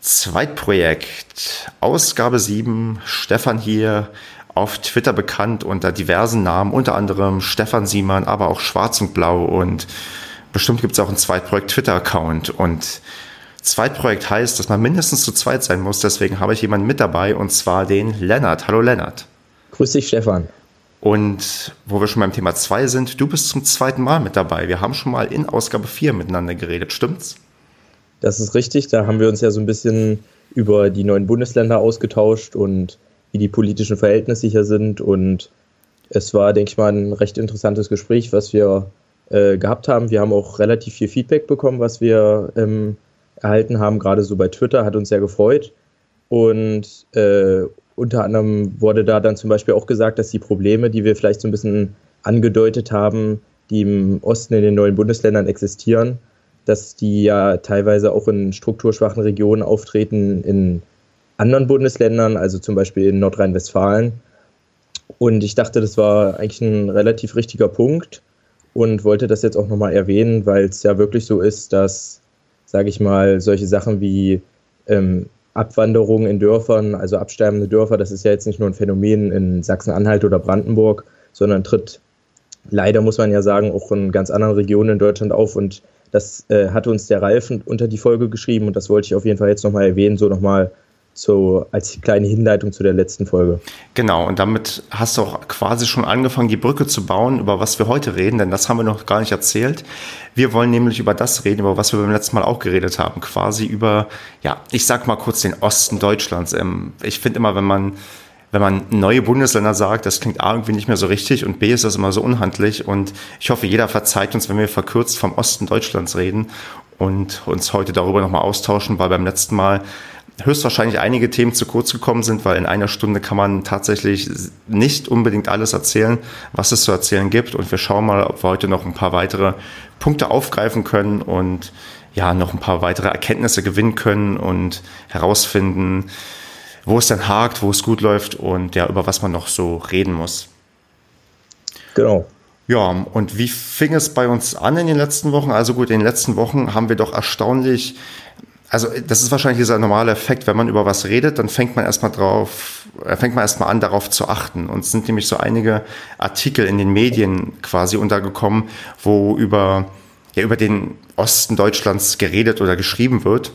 Zweitprojekt, Ausgabe 7, Stefan hier, auf Twitter bekannt unter diversen Namen, unter anderem Stefan Siemann, aber auch Schwarz und Blau und bestimmt gibt es auch ein Zweitprojekt Twitter-Account und Zweitprojekt heißt, dass man mindestens zu zweit sein muss, deswegen habe ich jemanden mit dabei und zwar den Lennart. Hallo Lennart. Grüß dich Stefan. Und wo wir schon beim Thema 2 sind, du bist zum zweiten Mal mit dabei. Wir haben schon mal in Ausgabe 4 miteinander geredet, stimmt's? Das ist richtig, da haben wir uns ja so ein bisschen über die neuen Bundesländer ausgetauscht und wie die politischen Verhältnisse hier sind. Und es war, denke ich mal, ein recht interessantes Gespräch, was wir äh, gehabt haben. Wir haben auch relativ viel Feedback bekommen, was wir ähm, erhalten haben, gerade so bei Twitter, hat uns sehr gefreut. Und äh, unter anderem wurde da dann zum Beispiel auch gesagt, dass die Probleme, die wir vielleicht so ein bisschen angedeutet haben, die im Osten in den neuen Bundesländern existieren, dass die ja teilweise auch in strukturschwachen Regionen auftreten in anderen Bundesländern, also zum Beispiel in Nordrhein-Westfalen. Und ich dachte, das war eigentlich ein relativ richtiger Punkt und wollte das jetzt auch nochmal erwähnen, weil es ja wirklich so ist, dass, sage ich mal, solche Sachen wie ähm, Abwanderung in Dörfern, also absterbende Dörfer, das ist ja jetzt nicht nur ein Phänomen in Sachsen-Anhalt oder Brandenburg, sondern tritt leider, muss man ja sagen, auch in ganz anderen Regionen in Deutschland auf. Und das äh, hatte uns der Ralf unter die Folge geschrieben und das wollte ich auf jeden Fall jetzt nochmal erwähnen, so nochmal so als kleine Hinleitung zu der letzten Folge. Genau, und damit hast du auch quasi schon angefangen, die Brücke zu bauen, über was wir heute reden, denn das haben wir noch gar nicht erzählt. Wir wollen nämlich über das reden, über was wir beim letzten Mal auch geredet haben, quasi über, ja, ich sag mal kurz den Osten Deutschlands. Ähm, ich finde immer, wenn man wenn man neue Bundesländer sagt, das klingt A irgendwie nicht mehr so richtig und B ist das immer so unhandlich und ich hoffe, jeder verzeiht uns, wenn wir verkürzt vom Osten Deutschlands reden und uns heute darüber nochmal austauschen, weil beim letzten Mal höchstwahrscheinlich einige Themen zu kurz gekommen sind, weil in einer Stunde kann man tatsächlich nicht unbedingt alles erzählen, was es zu erzählen gibt. Und wir schauen mal, ob wir heute noch ein paar weitere Punkte aufgreifen können und ja, noch ein paar weitere Erkenntnisse gewinnen können und herausfinden, wo es dann hakt, wo es gut läuft und ja, über was man noch so reden muss. Genau. Ja, und wie fing es bei uns an in den letzten Wochen? Also gut, in den letzten Wochen haben wir doch erstaunlich also das ist wahrscheinlich dieser normale Effekt, wenn man über was redet, dann fängt man erstmal drauf, äh, fängt man erstmal an, darauf zu achten. Und es sind nämlich so einige Artikel in den Medien quasi untergekommen, wo über, ja, über den Osten Deutschlands geredet oder geschrieben wird.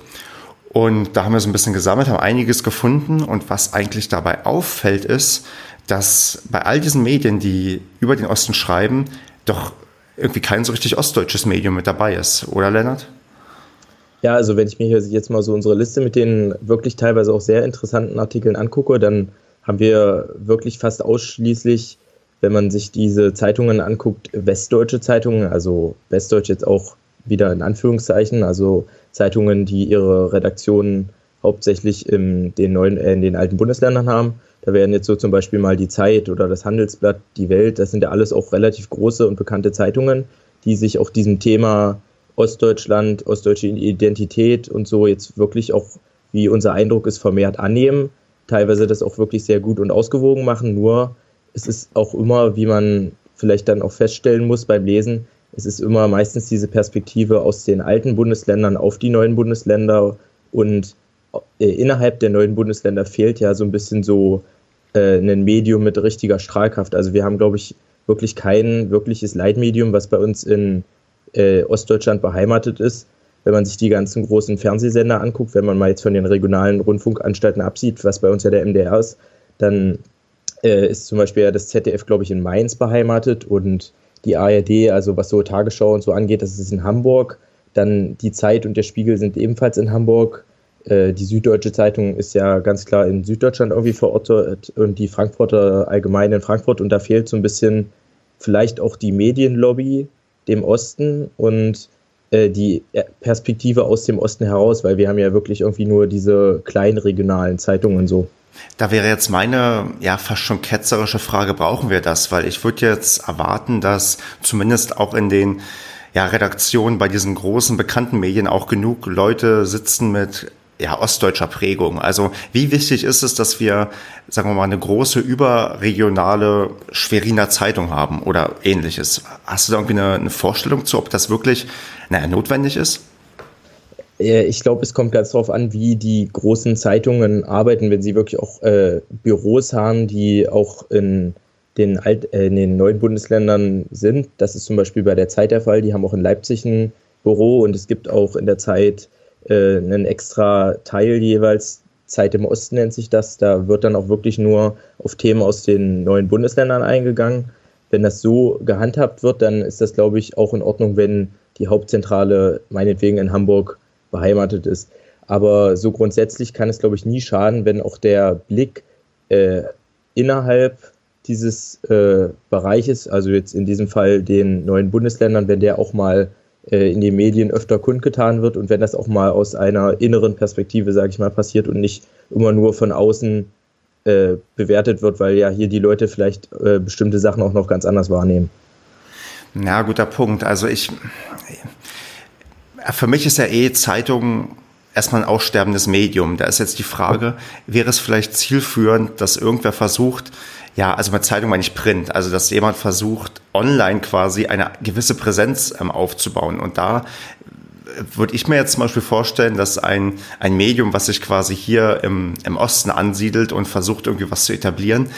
Und da haben wir so ein bisschen gesammelt, haben einiges gefunden. Und was eigentlich dabei auffällt, ist, dass bei all diesen Medien, die über den Osten schreiben, doch irgendwie kein so richtig ostdeutsches Medium mit dabei ist, oder Lennart? Ja, also wenn ich mir jetzt mal so unsere Liste mit den wirklich teilweise auch sehr interessanten Artikeln angucke, dann haben wir wirklich fast ausschließlich, wenn man sich diese Zeitungen anguckt, westdeutsche Zeitungen, also westdeutsch jetzt auch wieder in Anführungszeichen, also Zeitungen, die ihre Redaktionen hauptsächlich in den neuen, äh, in den alten Bundesländern haben. Da werden jetzt so zum Beispiel mal die Zeit oder das Handelsblatt, die Welt, das sind ja alles auch relativ große und bekannte Zeitungen, die sich auch diesem Thema Ostdeutschland, ostdeutsche Identität und so jetzt wirklich auch, wie unser Eindruck ist, vermehrt annehmen. Teilweise das auch wirklich sehr gut und ausgewogen machen. Nur es ist auch immer, wie man vielleicht dann auch feststellen muss beim Lesen, es ist immer meistens diese Perspektive aus den alten Bundesländern auf die neuen Bundesländer und äh, innerhalb der neuen Bundesländer fehlt ja so ein bisschen so äh, ein Medium mit richtiger Strahlkraft. Also wir haben, glaube ich, wirklich kein wirkliches Leitmedium, was bei uns in äh, Ostdeutschland beheimatet ist. Wenn man sich die ganzen großen Fernsehsender anguckt, wenn man mal jetzt von den regionalen Rundfunkanstalten absieht, was bei uns ja der MDR ist, dann äh, ist zum Beispiel ja das ZDF, glaube ich, in Mainz beheimatet und die ARD, also was so Tagesschau und so angeht, das ist in Hamburg. Dann die Zeit und der Spiegel sind ebenfalls in Hamburg. Äh, die Süddeutsche Zeitung ist ja ganz klar in Süddeutschland irgendwie verortet und die Frankfurter allgemein in Frankfurt. Und da fehlt so ein bisschen vielleicht auch die Medienlobby, dem Osten und äh, die Perspektive aus dem Osten heraus, weil wir haben ja wirklich irgendwie nur diese kleinen regionalen Zeitungen so. Da wäre jetzt meine, ja, fast schon ketzerische Frage, brauchen wir das? Weil ich würde jetzt erwarten, dass zumindest auch in den ja, Redaktionen bei diesen großen bekannten Medien auch genug Leute sitzen mit ja, ostdeutscher Prägung. Also wie wichtig ist es, dass wir, sagen wir mal, eine große überregionale Schweriner Zeitung haben oder ähnliches? Hast du da irgendwie eine, eine Vorstellung zu, ob das wirklich naja, notwendig ist? Ich glaube, es kommt ganz darauf an, wie die großen Zeitungen arbeiten, wenn sie wirklich auch äh, Büros haben, die auch in den, Alt, äh, in den neuen Bundesländern sind. Das ist zum Beispiel bei der Zeit der Fall. Die haben auch in Leipzig ein Büro und es gibt auch in der Zeit äh, einen extra Teil jeweils. Zeit im Osten nennt sich das. Da wird dann auch wirklich nur auf Themen aus den neuen Bundesländern eingegangen. Wenn das so gehandhabt wird, dann ist das, glaube ich, auch in Ordnung, wenn die Hauptzentrale meinetwegen in Hamburg beheimatet ist. Aber so grundsätzlich kann es, glaube ich, nie schaden, wenn auch der Blick äh, innerhalb dieses äh, Bereiches, also jetzt in diesem Fall den neuen Bundesländern, wenn der auch mal äh, in den Medien öfter kundgetan wird und wenn das auch mal aus einer inneren Perspektive, sage ich mal, passiert und nicht immer nur von außen äh, bewertet wird, weil ja hier die Leute vielleicht äh, bestimmte Sachen auch noch ganz anders wahrnehmen. Ja, guter Punkt. Also ich, für mich ist ja eh Zeitung erstmal ein aussterbendes Medium. Da ist jetzt die Frage, wäre es vielleicht zielführend, dass irgendwer versucht, ja, also mit Zeitung meine ich Print, also dass jemand versucht, online quasi eine gewisse Präsenz ähm, aufzubauen. Und da würde ich mir jetzt zum Beispiel vorstellen, dass ein, ein Medium, was sich quasi hier im, im Osten ansiedelt und versucht, irgendwie was zu etablieren,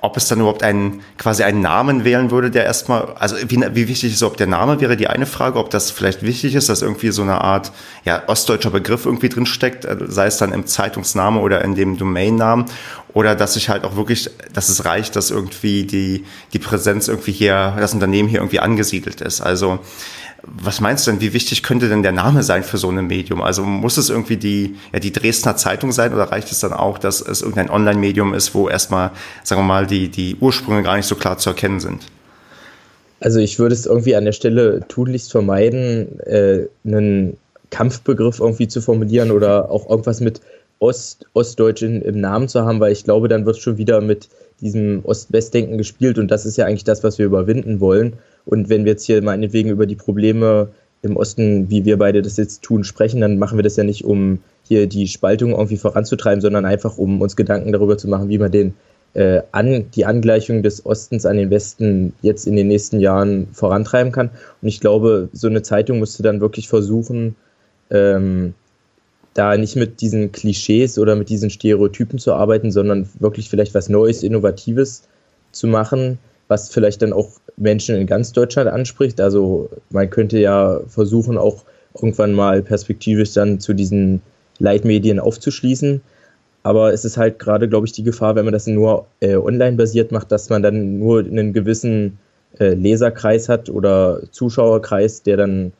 ob es dann überhaupt einen, quasi einen Namen wählen würde, der erstmal, also wie, wie wichtig ist ob der Name, wäre die eine Frage, ob das vielleicht wichtig ist, dass irgendwie so eine Art, ja, ostdeutscher Begriff irgendwie drin steckt, äh, sei es dann im Zeitungsname oder in dem Domainnamen, oder dass sich halt auch wirklich, dass es reicht, dass irgendwie die, die Präsenz irgendwie hier, das Unternehmen hier irgendwie angesiedelt ist. Also, was meinst du denn, wie wichtig könnte denn der Name sein für so ein Medium? Also muss es irgendwie die, ja, die Dresdner Zeitung sein oder reicht es dann auch, dass es irgendein Online-Medium ist, wo erstmal, sagen wir mal, die, die Ursprünge gar nicht so klar zu erkennen sind? Also ich würde es irgendwie an der Stelle tunlichst vermeiden, äh, einen Kampfbegriff irgendwie zu formulieren oder auch irgendwas mit Ost, Ostdeutsch in, im Namen zu haben, weil ich glaube, dann wird schon wieder mit diesem Ost-West-Denken gespielt und das ist ja eigentlich das, was wir überwinden wollen. Und wenn wir jetzt hier meinetwegen über die Probleme im Osten, wie wir beide das jetzt tun, sprechen, dann machen wir das ja nicht, um hier die Spaltung irgendwie voranzutreiben, sondern einfach, um uns Gedanken darüber zu machen, wie man den äh, an, die Angleichung des Ostens an den Westen jetzt in den nächsten Jahren vorantreiben kann. Und ich glaube, so eine Zeitung müsste dann wirklich versuchen, ähm, da nicht mit diesen Klischees oder mit diesen Stereotypen zu arbeiten, sondern wirklich vielleicht was Neues, Innovatives zu machen, was vielleicht dann auch Menschen in ganz Deutschland anspricht. Also man könnte ja versuchen, auch irgendwann mal perspektivisch dann zu diesen Leitmedien aufzuschließen. Aber es ist halt gerade, glaube ich, die Gefahr, wenn man das nur äh, online basiert macht, dass man dann nur einen gewissen äh, Leserkreis hat oder Zuschauerkreis, der dann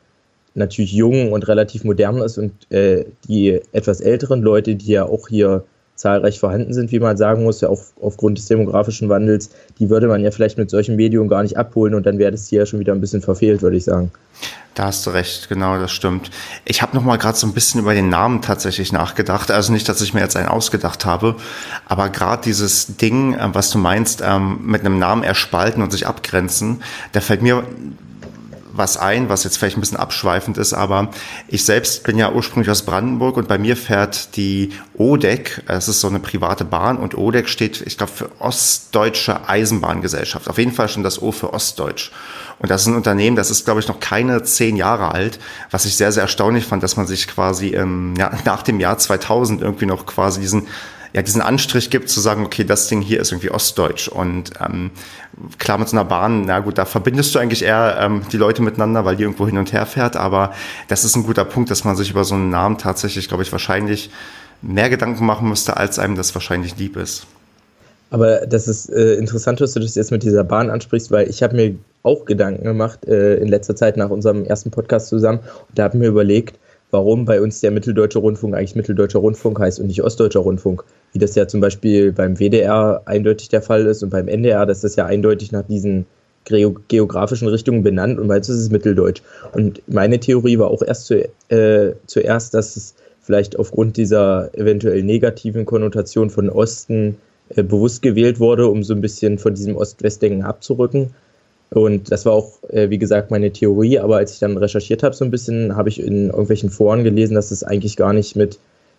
natürlich jung und relativ modern ist und äh, die etwas älteren Leute, die ja auch hier zahlreich vorhanden sind, wie man sagen muss, ja auch aufgrund des demografischen Wandels, die würde man ja vielleicht mit solchen Medien gar nicht abholen und dann wäre das hier schon wieder ein bisschen verfehlt, würde ich sagen. Da hast du recht, genau, das stimmt. Ich habe noch mal gerade so ein bisschen über den Namen tatsächlich nachgedacht. Also nicht, dass ich mir jetzt einen ausgedacht habe, aber gerade dieses Ding, äh, was du meinst, ähm, mit einem Namen erspalten und sich abgrenzen, da fällt mir was ein, was jetzt vielleicht ein bisschen abschweifend ist, aber ich selbst bin ja ursprünglich aus Brandenburg und bei mir fährt die ODEC, es ist so eine private Bahn und ODEC steht, ich glaube, für Ostdeutsche Eisenbahngesellschaft. Auf jeden Fall schon das O für Ostdeutsch. Und das ist ein Unternehmen, das ist, glaube ich, noch keine zehn Jahre alt, was ich sehr, sehr erstaunlich fand, dass man sich quasi ähm, ja, nach dem Jahr 2000 irgendwie noch quasi diesen ja, diesen Anstrich gibt, zu sagen, okay, das Ding hier ist irgendwie Ostdeutsch. Und ähm, klar mit so einer Bahn, na gut, da verbindest du eigentlich eher ähm, die Leute miteinander, weil die irgendwo hin und her fährt. Aber das ist ein guter Punkt, dass man sich über so einen Namen tatsächlich, glaube ich, wahrscheinlich mehr Gedanken machen müsste, als einem das wahrscheinlich lieb ist. Aber das ist äh, interessant, dass du das jetzt mit dieser Bahn ansprichst, weil ich habe mir auch Gedanken gemacht äh, in letzter Zeit nach unserem ersten Podcast zusammen. Und da habe ich mir überlegt, warum bei uns der Mitteldeutsche Rundfunk eigentlich Mitteldeutscher Rundfunk heißt und nicht Ostdeutscher Rundfunk, wie das ja zum Beispiel beim WDR eindeutig der Fall ist und beim NDR, das ist ja eindeutig nach diesen geografischen Richtungen benannt und meistens ist es Mitteldeutsch. Und meine Theorie war auch erst zu, äh, zuerst, dass es vielleicht aufgrund dieser eventuell negativen Konnotation von Osten äh, bewusst gewählt wurde, um so ein bisschen von diesem Ost-West-Denken abzurücken. Und das war auch, äh, wie gesagt, meine Theorie. Aber als ich dann recherchiert habe, so ein bisschen, habe ich in irgendwelchen Foren gelesen, dass es eigentlich gar nicht mit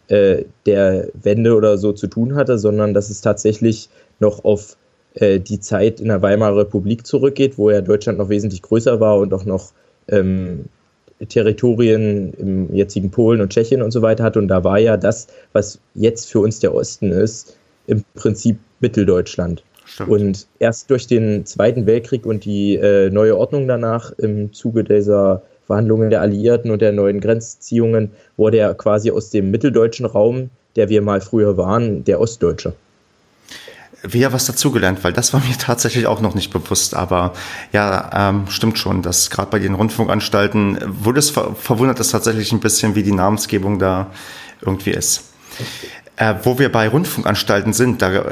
äh, der Wende oder so zu tun hatte, sondern dass es tatsächlich noch auf äh, die Zeit in der Weimarer Republik zurückgeht, wo ja Deutschland noch wesentlich größer war und auch noch ähm, Territorien im jetzigen Polen und Tschechien und so weiter hatte. Und da war ja das, was jetzt für uns der Osten ist, im Prinzip Mitteldeutschland. Stimmt. Und erst durch den Zweiten Weltkrieg und die äh, neue Ordnung danach im Zuge dieser Verhandlungen der Alliierten und der neuen Grenzziehungen wurde er quasi aus dem mitteldeutschen Raum, der wir mal früher waren, der Ostdeutsche wieder was dazugelernt, weil das war mir tatsächlich auch noch nicht bewusst. Aber ja, ähm, stimmt schon, dass gerade bei den Rundfunkanstalten wurde es ver verwundert es tatsächlich ein bisschen, wie die Namensgebung da irgendwie ist. Äh, wo wir bei Rundfunkanstalten sind, da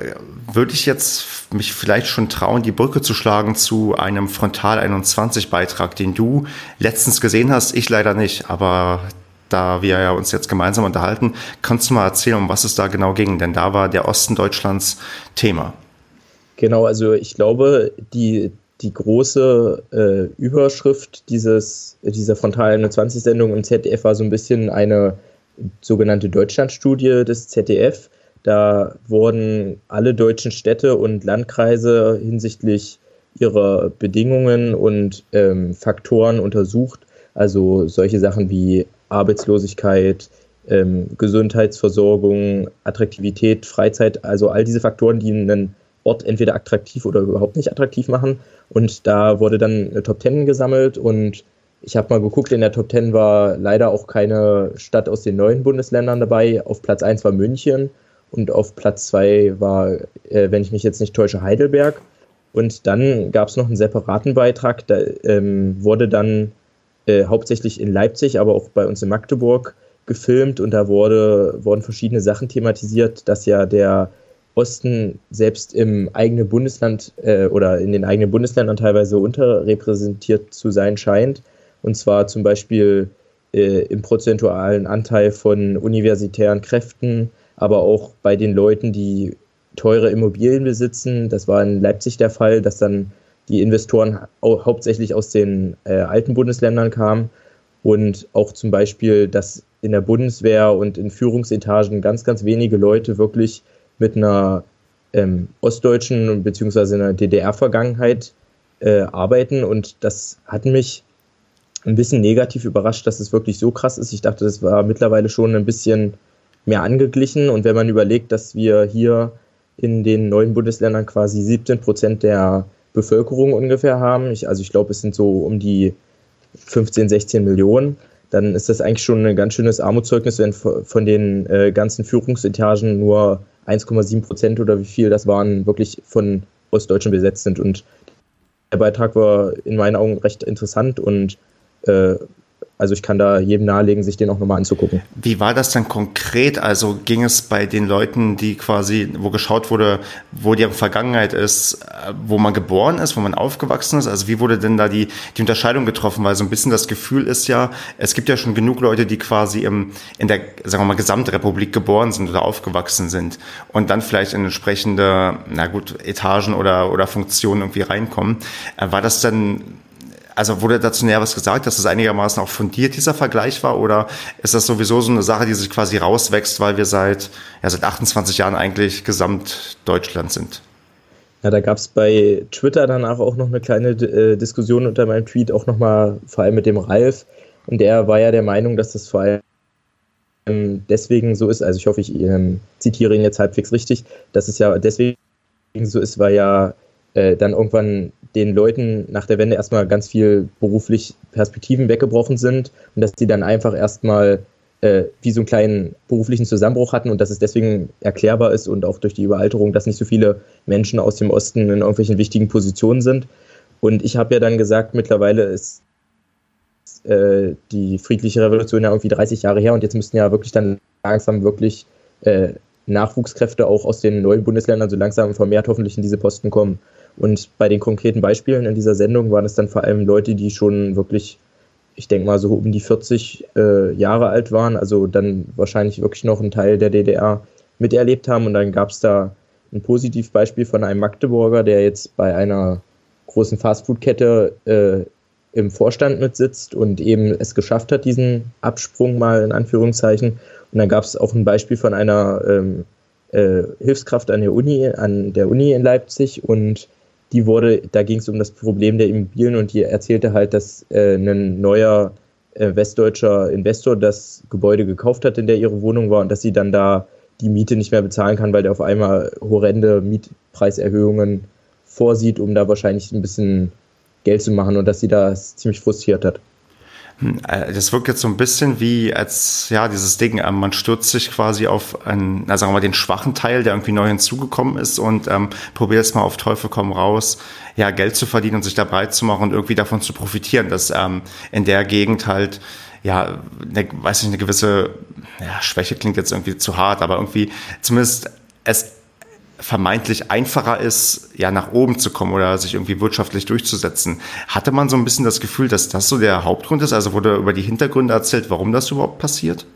würde ich jetzt mich vielleicht schon trauen, die Brücke zu schlagen zu einem Frontal 21 Beitrag, den du letztens gesehen hast, ich leider nicht, aber da wir ja uns jetzt gemeinsam unterhalten, kannst du mal erzählen, um was es da genau ging? Denn da war der Osten Deutschlands Thema. Genau, also ich glaube, die, die große äh, Überschrift dieses, dieser Frontal 21 Sendung im ZDF war so ein bisschen eine sogenannte Deutschlandstudie des ZDF. Da wurden alle deutschen Städte und Landkreise hinsichtlich ihrer Bedingungen und ähm, Faktoren untersucht. Also solche Sachen wie Arbeitslosigkeit, ähm, Gesundheitsversorgung, Attraktivität, Freizeit, also all diese Faktoren, die einen Ort entweder attraktiv oder überhaupt nicht attraktiv machen. Und da wurde dann eine Top Ten gesammelt und ich habe mal geguckt, in der Top Ten war leider auch keine Stadt aus den neuen Bundesländern dabei. Auf Platz 1 war München und auf Platz 2 war, äh, wenn ich mich jetzt nicht täusche, Heidelberg. Und dann gab es noch einen separaten Beitrag, da ähm, wurde dann äh, hauptsächlich in Leipzig, aber auch bei uns in Magdeburg gefilmt und da wurde, wurden verschiedene Sachen thematisiert, dass ja der Osten selbst im eigenen Bundesland äh, oder in den eigenen Bundesländern teilweise unterrepräsentiert zu sein scheint. Und zwar zum Beispiel äh, im prozentualen Anteil von universitären Kräften, aber auch bei den Leuten, die teure Immobilien besitzen. Das war in Leipzig der Fall, dass dann die Investoren hauptsächlich aus den äh, alten Bundesländern kamen und auch zum Beispiel, dass in der Bundeswehr und in Führungsetagen ganz, ganz wenige Leute wirklich mit einer ähm, ostdeutschen bzw. einer DDR-Vergangenheit äh, arbeiten und das hat mich ein bisschen negativ überrascht, dass es wirklich so krass ist. Ich dachte, das war mittlerweile schon ein bisschen mehr angeglichen und wenn man überlegt, dass wir hier in den neuen Bundesländern quasi 17 Prozent der Bevölkerung ungefähr haben, ich, also ich glaube, es sind so um die 15, 16 Millionen, dann ist das eigentlich schon ein ganz schönes Armutszeugnis, wenn von den äh, ganzen Führungsetagen nur 1,7 Prozent oder wie viel das waren, wirklich von Ostdeutschen besetzt sind. Und der Beitrag war in meinen Augen recht interessant und äh, also ich kann da jedem nahelegen, sich den auch nochmal anzugucken. Wie war das denn konkret? Also ging es bei den Leuten, die quasi, wo geschaut wurde, wo die Vergangenheit ist, äh, wo man geboren ist, wo man aufgewachsen ist? Also wie wurde denn da die, die Unterscheidung getroffen? Weil so ein bisschen das Gefühl ist ja, es gibt ja schon genug Leute, die quasi im, in der, sagen wir mal, Gesamtrepublik geboren sind oder aufgewachsen sind und dann vielleicht in entsprechende, na gut, Etagen oder, oder Funktionen irgendwie reinkommen. Äh, war das denn also wurde dazu näher was gesagt, dass es einigermaßen auch fundiert dieser Vergleich war oder ist das sowieso so eine Sache, die sich quasi rauswächst, weil wir seit, ja, seit 28 Jahren eigentlich Gesamtdeutschland sind? Ja, da gab es bei Twitter danach auch noch eine kleine äh, Diskussion unter meinem Tweet, auch nochmal vor allem mit dem Ralf. Und der war ja der Meinung, dass das vor allem deswegen so ist, also ich hoffe, ich ähm, zitiere ihn jetzt halbwegs richtig, dass es ja deswegen so ist, weil ja äh, dann irgendwann den Leuten nach der Wende erstmal ganz viel beruflich Perspektiven weggebrochen sind und dass sie dann einfach erstmal äh, wie so einen kleinen beruflichen Zusammenbruch hatten und dass es deswegen erklärbar ist und auch durch die Überalterung, dass nicht so viele Menschen aus dem Osten in irgendwelchen wichtigen Positionen sind. Und ich habe ja dann gesagt, mittlerweile ist äh, die friedliche Revolution ja irgendwie 30 Jahre her und jetzt müssten ja wirklich dann langsam wirklich äh, Nachwuchskräfte auch aus den neuen Bundesländern so langsam vermehrt hoffentlich in diese Posten kommen. Und bei den konkreten Beispielen in dieser Sendung waren es dann vor allem Leute, die schon wirklich, ich denke mal, so um die 40 äh, Jahre alt waren, also dann wahrscheinlich wirklich noch einen Teil der DDR miterlebt haben. Und dann gab es da ein Positivbeispiel von einem Magdeburger, der jetzt bei einer großen Fastfood-Kette äh, im Vorstand mitsitzt und eben es geschafft hat, diesen Absprung mal in Anführungszeichen. Und dann gab es auch ein Beispiel von einer ähm, äh, Hilfskraft an der Uni, an der Uni in Leipzig und die wurde, da ging es um das Problem der Immobilien und die erzählte halt, dass äh, ein neuer äh, westdeutscher Investor das Gebäude gekauft hat, in der ihre Wohnung war und dass sie dann da die Miete nicht mehr bezahlen kann, weil der auf einmal horrende Mietpreiserhöhungen vorsieht, um da wahrscheinlich ein bisschen Geld zu machen und dass sie das ziemlich frustriert hat. Äh, das wirkt jetzt so ein bisschen wie als, ja, dieses Ding, ähm, man stürzt sich quasi auf einen, na, sagen wir mal, den schwachen Teil, der irgendwie neu hinzugekommen ist und ähm, probiert es mal auf Teufel komm raus, ja, Geld zu verdienen und sich da breit zu machen und irgendwie davon zu profitieren, dass ähm, in der Gegend halt, ja, eine, weiß nicht, eine gewisse, ja, Schwäche klingt jetzt irgendwie zu hart, aber irgendwie zumindest es vermeintlich einfacher ist, ja, nach oben zu kommen oder sich irgendwie wirtschaftlich durchzusetzen. Hatte man so ein bisschen das Gefühl, dass das so der Hauptgrund ist? Also wurde über die Hintergründe erzählt, warum das überhaupt passiert?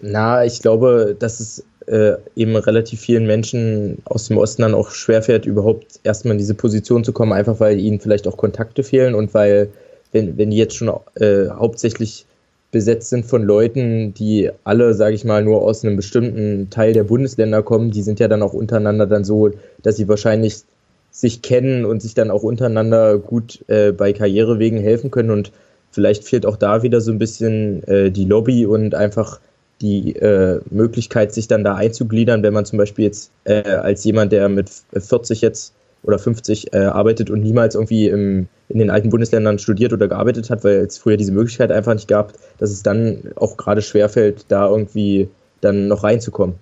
Na, ich glaube, dass es äh, eben relativ vielen Menschen aus dem Osten dann auch schwerfällt, überhaupt erstmal in diese Position zu kommen, einfach weil ihnen vielleicht auch Kontakte fehlen und weil, wenn, wenn die jetzt schon äh, hauptsächlich besetzt sind von Leuten, die alle, sage ich mal, nur aus einem bestimmten Teil der Bundesländer kommen. Die sind ja dann auch untereinander dann so, dass sie wahrscheinlich sich kennen und sich dann auch untereinander gut äh, bei Karrierewegen helfen können. Und vielleicht fehlt auch da wieder so ein bisschen äh, die Lobby und einfach die äh, Möglichkeit, sich dann da einzugliedern, wenn man zum Beispiel jetzt äh, als jemand, der mit 40 jetzt oder 50 äh, arbeitet und niemals irgendwie im, in den alten Bundesländern studiert oder gearbeitet hat, weil es früher diese Möglichkeit einfach nicht gab, dass es dann auch gerade schwerfällt, da irgendwie dann noch reinzukommen.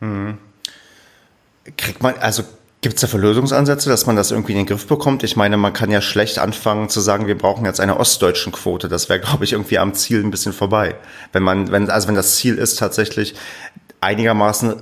Hm. Kriegt man, also gibt es dafür Lösungsansätze, dass man das irgendwie in den Griff bekommt? Ich meine, man kann ja schlecht anfangen zu sagen, wir brauchen jetzt eine ostdeutschen Quote. Das wäre, glaube ich, irgendwie am Ziel ein bisschen vorbei. Wenn man, wenn, also wenn das Ziel ist, tatsächlich einigermaßen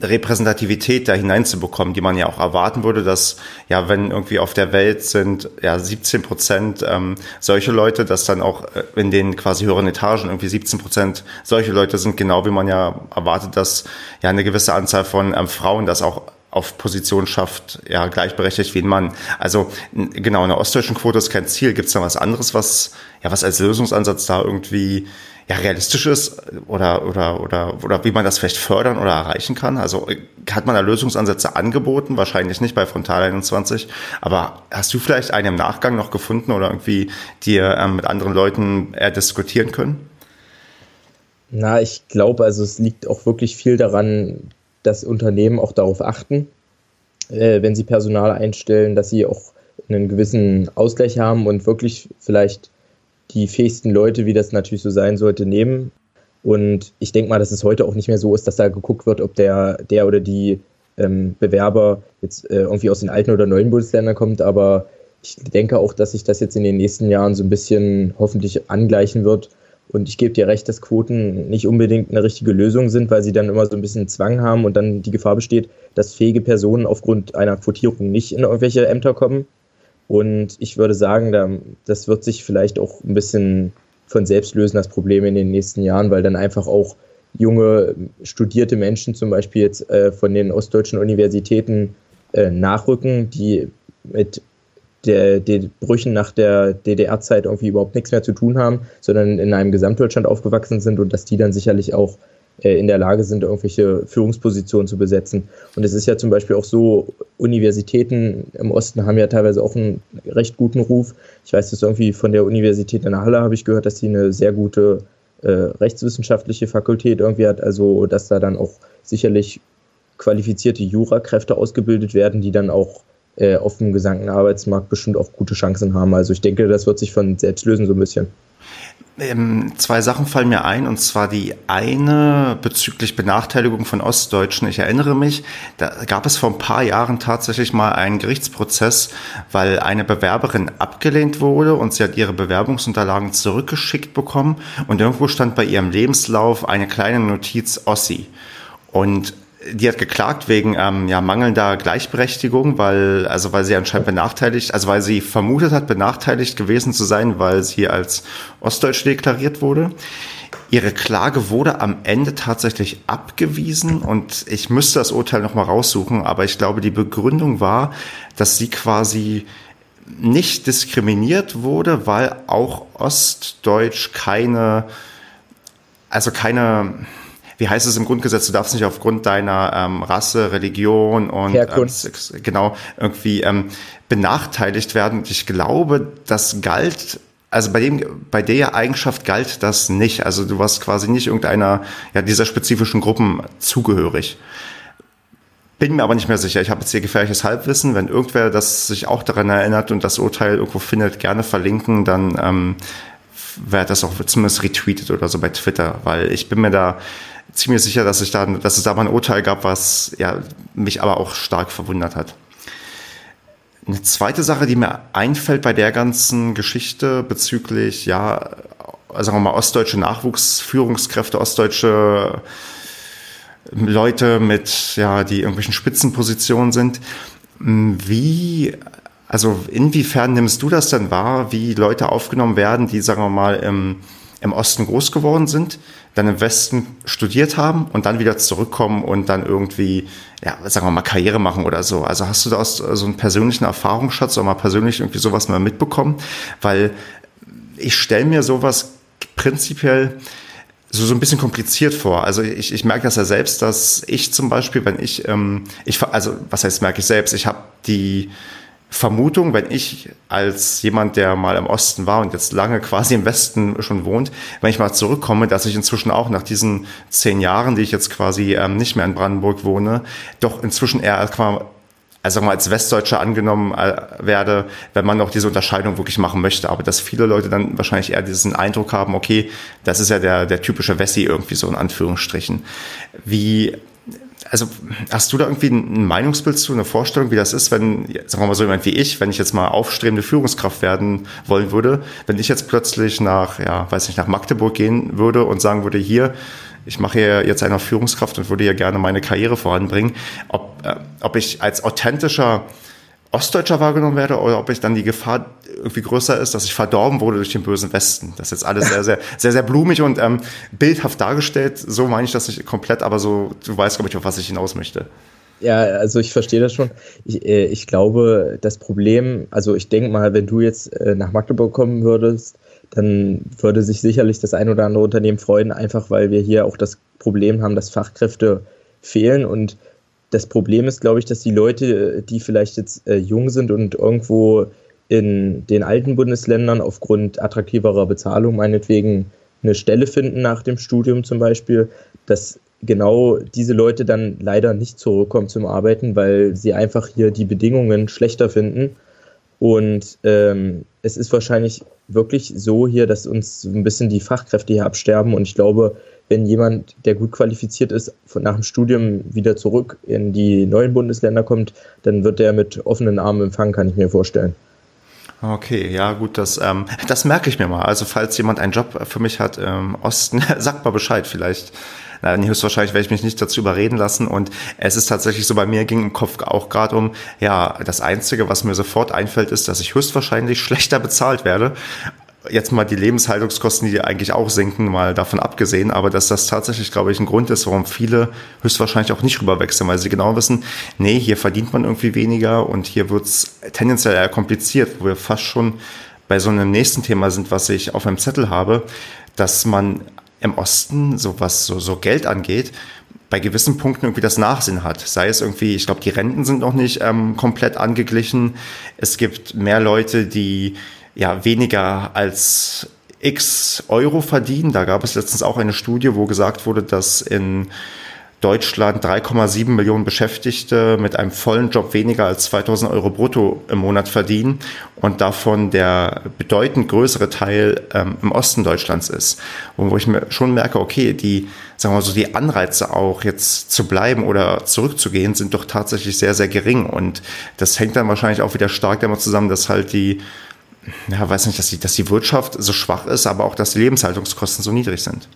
Repräsentativität da hineinzubekommen, die man ja auch erwarten würde, dass ja, wenn irgendwie auf der Welt sind ja 17 Prozent ähm, solche Leute, dass dann auch äh, in den quasi höheren Etagen irgendwie 17 Prozent solche Leute sind, genau wie man ja erwartet, dass ja eine gewisse Anzahl von ähm, Frauen das auch auf Position schafft, ja, gleichberechtigt wie ein Mann. Also genau, eine ostdeutschen Quote ist kein Ziel. Gibt es da was anderes, was, ja, was als Lösungsansatz da irgendwie ja, realistisch ist oder, oder, oder, oder wie man das vielleicht fördern oder erreichen kann? Also hat man da Lösungsansätze angeboten? Wahrscheinlich nicht bei Frontal 21. Aber hast du vielleicht einen im Nachgang noch gefunden oder irgendwie dir ähm, mit anderen Leuten eher diskutieren können? Na, ich glaube, also es liegt auch wirklich viel daran, dass Unternehmen auch darauf achten, äh, wenn sie Personal einstellen, dass sie auch einen gewissen Ausgleich haben und wirklich vielleicht die fähigsten Leute, wie das natürlich so sein sollte, nehmen. Und ich denke mal, dass es heute auch nicht mehr so ist, dass da geguckt wird, ob der, der oder die ähm, Bewerber jetzt äh, irgendwie aus den alten oder neuen Bundesländern kommt. Aber ich denke auch, dass sich das jetzt in den nächsten Jahren so ein bisschen hoffentlich angleichen wird. Und ich gebe dir recht, dass Quoten nicht unbedingt eine richtige Lösung sind, weil sie dann immer so ein bisschen Zwang haben und dann die Gefahr besteht, dass fähige Personen aufgrund einer Quotierung nicht in irgendwelche Ämter kommen. Und ich würde sagen, das wird sich vielleicht auch ein bisschen von selbst lösen, das Problem in den nächsten Jahren, weil dann einfach auch junge studierte Menschen zum Beispiel jetzt äh, von den ostdeutschen Universitäten äh, nachrücken, die mit der, den Brüchen nach der DDR-Zeit irgendwie überhaupt nichts mehr zu tun haben, sondern in einem Gesamtdeutschland aufgewachsen sind und dass die dann sicherlich auch in der Lage sind, irgendwelche Führungspositionen zu besetzen. Und es ist ja zum Beispiel auch so, Universitäten im Osten haben ja teilweise auch einen recht guten Ruf. Ich weiß das irgendwie von der Universität in Halle habe ich gehört, dass sie eine sehr gute äh, rechtswissenschaftliche Fakultät irgendwie hat, also dass da dann auch sicherlich qualifizierte Jurakräfte ausgebildet werden, die dann auch äh, auf dem gesamten Arbeitsmarkt bestimmt auch gute Chancen haben. Also ich denke, das wird sich von selbst lösen so ein bisschen. Ähm, zwei Sachen fallen mir ein, und zwar die eine bezüglich Benachteiligung von Ostdeutschen. Ich erinnere mich, da gab es vor ein paar Jahren tatsächlich mal einen Gerichtsprozess, weil eine Bewerberin abgelehnt wurde und sie hat ihre Bewerbungsunterlagen zurückgeschickt bekommen und irgendwo stand bei ihrem Lebenslauf eine kleine Notiz Ossi. Und die hat geklagt wegen ähm, ja, mangelnder Gleichberechtigung, weil, also weil sie anscheinend benachteiligt, also weil sie vermutet hat, benachteiligt gewesen zu sein, weil sie als Ostdeutsch deklariert wurde. Ihre Klage wurde am Ende tatsächlich abgewiesen und ich müsste das Urteil nochmal raussuchen, aber ich glaube, die Begründung war, dass sie quasi nicht diskriminiert wurde, weil auch Ostdeutsch keine, also keine, wie heißt es im Grundgesetz, du darfst nicht aufgrund deiner ähm, Rasse, Religion und ähm, genau irgendwie ähm, benachteiligt werden. Und ich glaube, das galt also bei dem, bei der Eigenschaft galt das nicht. Also du warst quasi nicht irgendeiner ja, dieser spezifischen Gruppen zugehörig. Bin mir aber nicht mehr sicher. Ich habe jetzt hier gefährliches Halbwissen. Wenn irgendwer das sich auch daran erinnert und das Urteil irgendwo findet, gerne verlinken, dann ähm, wäre das auch zumindest retweetet oder so bei Twitter, weil ich bin mir da ziemlich sicher, dass, ich da, dass es da mal ein Urteil gab, was ja, mich aber auch stark verwundert hat. Eine zweite Sache, die mir einfällt bei der ganzen Geschichte bezüglich, ja, sagen wir mal, ostdeutsche Nachwuchsführungskräfte, ostdeutsche Leute mit, ja, die irgendwelchen Spitzenpositionen sind. Wie, also inwiefern nimmst du das denn wahr, wie Leute aufgenommen werden, die, sagen wir mal, im, im Osten groß geworden sind? Dann im Westen studiert haben und dann wieder zurückkommen und dann irgendwie, ja, sagen wir mal, Karriere machen oder so. Also hast du da aus so einen persönlichen Erfahrungsschatz oder mal persönlich irgendwie sowas mal mitbekommen? Weil ich stelle mir sowas prinzipiell so, so ein bisschen kompliziert vor. Also ich, ich merke das ja selbst, dass ich zum Beispiel, wenn ich, ähm, ich also was heißt merke ich selbst, ich habe die Vermutung, wenn ich als jemand, der mal im Osten war und jetzt lange quasi im Westen schon wohnt, wenn ich mal zurückkomme, dass ich inzwischen auch nach diesen zehn Jahren, die ich jetzt quasi ähm, nicht mehr in Brandenburg wohne, doch inzwischen eher als, also mal als Westdeutscher angenommen äh, werde, wenn man noch diese Unterscheidung wirklich machen möchte. Aber dass viele Leute dann wahrscheinlich eher diesen Eindruck haben, okay, das ist ja der, der typische Wessi irgendwie so in Anführungsstrichen. Wie also hast du da irgendwie ein Meinungsbild zu, eine Vorstellung, wie das ist, wenn, sagen wir mal so jemand wie ich, wenn ich jetzt mal aufstrebende Führungskraft werden wollen würde, wenn ich jetzt plötzlich nach, ja, weiß nicht, nach Magdeburg gehen würde und sagen würde, hier, ich mache hier jetzt eine Führungskraft und würde hier gerne meine Karriere voranbringen, ob, äh, ob ich als authentischer Ostdeutscher wahrgenommen werde oder ob ich dann die Gefahr irgendwie größer ist, dass ich verdorben wurde durch den bösen Westen. Das ist jetzt alles sehr, sehr, sehr, sehr blumig und ähm, bildhaft dargestellt. So meine ich das nicht komplett, aber so, du weißt, glaube ich, auf was ich hinaus möchte. Ja, also ich verstehe das schon. Ich, äh, ich glaube, das Problem, also ich denke mal, wenn du jetzt äh, nach Magdeburg kommen würdest, dann würde sich sicherlich das ein oder andere Unternehmen freuen, einfach weil wir hier auch das Problem haben, dass Fachkräfte fehlen und das Problem ist, glaube ich, dass die Leute, die vielleicht jetzt äh, jung sind und irgendwo in den alten Bundesländern aufgrund attraktiverer Bezahlung meinetwegen eine Stelle finden nach dem Studium zum Beispiel, dass genau diese Leute dann leider nicht zurückkommen zum Arbeiten, weil sie einfach hier die Bedingungen schlechter finden. Und ähm, es ist wahrscheinlich wirklich so hier, dass uns ein bisschen die Fachkräfte hier absterben. Und ich glaube, wenn jemand, der gut qualifiziert ist, von, nach dem Studium wieder zurück in die neuen Bundesländer kommt, dann wird er mit offenen Armen empfangen, kann ich mir vorstellen. Okay, ja gut, das, ähm, das merke ich mir mal. Also falls jemand einen Job für mich hat im Osten, sagt mal Bescheid vielleicht. Na, höchstwahrscheinlich werde ich mich nicht dazu überreden lassen. Und es ist tatsächlich so, bei mir ging im Kopf auch gerade um, ja, das Einzige, was mir sofort einfällt, ist, dass ich höchstwahrscheinlich schlechter bezahlt werde jetzt mal die Lebenshaltungskosten, die eigentlich auch sinken, mal davon abgesehen, aber dass das tatsächlich, glaube ich, ein Grund ist, warum viele höchstwahrscheinlich auch nicht rüberwechseln, weil sie genau wissen, nee, hier verdient man irgendwie weniger und hier wird's tendenziell eher kompliziert, wo wir fast schon bei so einem nächsten Thema sind, was ich auf meinem Zettel habe, dass man im Osten, so was so, so Geld angeht, bei gewissen Punkten irgendwie das Nachsinn hat. Sei es irgendwie, ich glaube, die Renten sind noch nicht ähm, komplett angeglichen. Es gibt mehr Leute, die ja weniger als x Euro verdienen. Da gab es letztens auch eine Studie, wo gesagt wurde, dass in Deutschland 3,7 Millionen Beschäftigte mit einem vollen Job weniger als 2000 Euro brutto im Monat verdienen und davon der bedeutend größere Teil ähm, im Osten Deutschlands ist. Und wo ich mir schon merke, okay, die, sagen wir mal so, die Anreize auch jetzt zu bleiben oder zurückzugehen sind doch tatsächlich sehr, sehr gering. Und das hängt dann wahrscheinlich auch wieder stark damit zusammen, dass halt die ja, weiß nicht, dass die, dass die Wirtschaft so schwach ist, aber auch, dass die Lebenshaltungskosten so niedrig sind.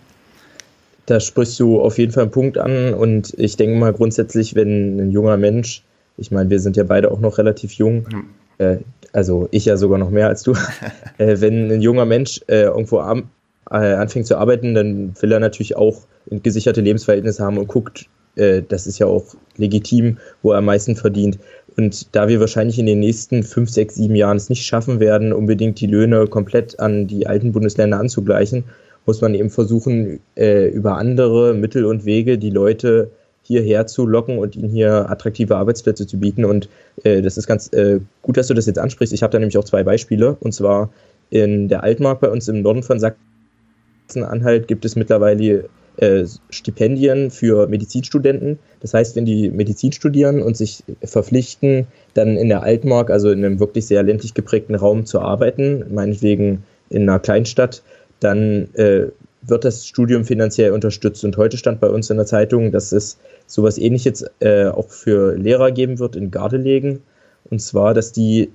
Da sprichst du auf jeden Fall einen Punkt an und ich denke mal grundsätzlich, wenn ein junger Mensch, ich meine, wir sind ja beide auch noch relativ jung, mhm. äh, also ich ja sogar noch mehr als du, äh, wenn ein junger Mensch äh, irgendwo am, äh, anfängt zu arbeiten, dann will er natürlich auch gesicherte Lebensverhältnis haben und guckt, äh, das ist ja auch legitim, wo er am meisten verdient. Und da wir wahrscheinlich in den nächsten fünf, sechs, sieben Jahren es nicht schaffen werden, unbedingt die Löhne komplett an die alten Bundesländer anzugleichen, muss man eben versuchen, äh, über andere Mittel und Wege die Leute hierher zu locken und ihnen hier attraktive Arbeitsplätze zu bieten. Und äh, das ist ganz äh, gut, dass du das jetzt ansprichst. Ich habe da nämlich auch zwei Beispiele. Und zwar in der Altmark bei uns im Norden von Sachsen-Anhalt gibt es mittlerweile äh, Stipendien für Medizinstudenten. Das heißt, wenn die Medizin studieren und sich verpflichten, dann in der Altmark, also in einem wirklich sehr ländlich geprägten Raum zu arbeiten, meinetwegen in einer Kleinstadt, dann äh, wird das Studium finanziell unterstützt. Und heute stand bei uns in der Zeitung, dass es sowas ähnliches äh, auch für Lehrer geben wird in Gardelegen. Und zwar, dass die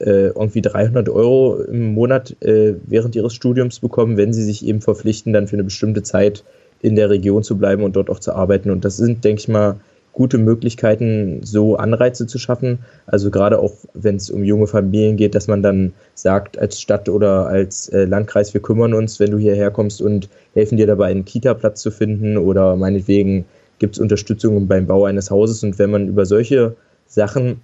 äh, irgendwie 300 Euro im Monat äh, während ihres Studiums bekommen, wenn sie sich eben verpflichten, dann für eine bestimmte Zeit in der Region zu bleiben und dort auch zu arbeiten. Und das sind, denke ich mal, gute Möglichkeiten, so Anreize zu schaffen. Also gerade auch, wenn es um junge Familien geht, dass man dann sagt, als Stadt oder als äh, Landkreis, wir kümmern uns, wenn du hierher kommst und helfen dir dabei, einen Kita-Platz zu finden oder meinetwegen gibt es Unterstützung beim Bau eines Hauses. Und wenn man über solche Sachen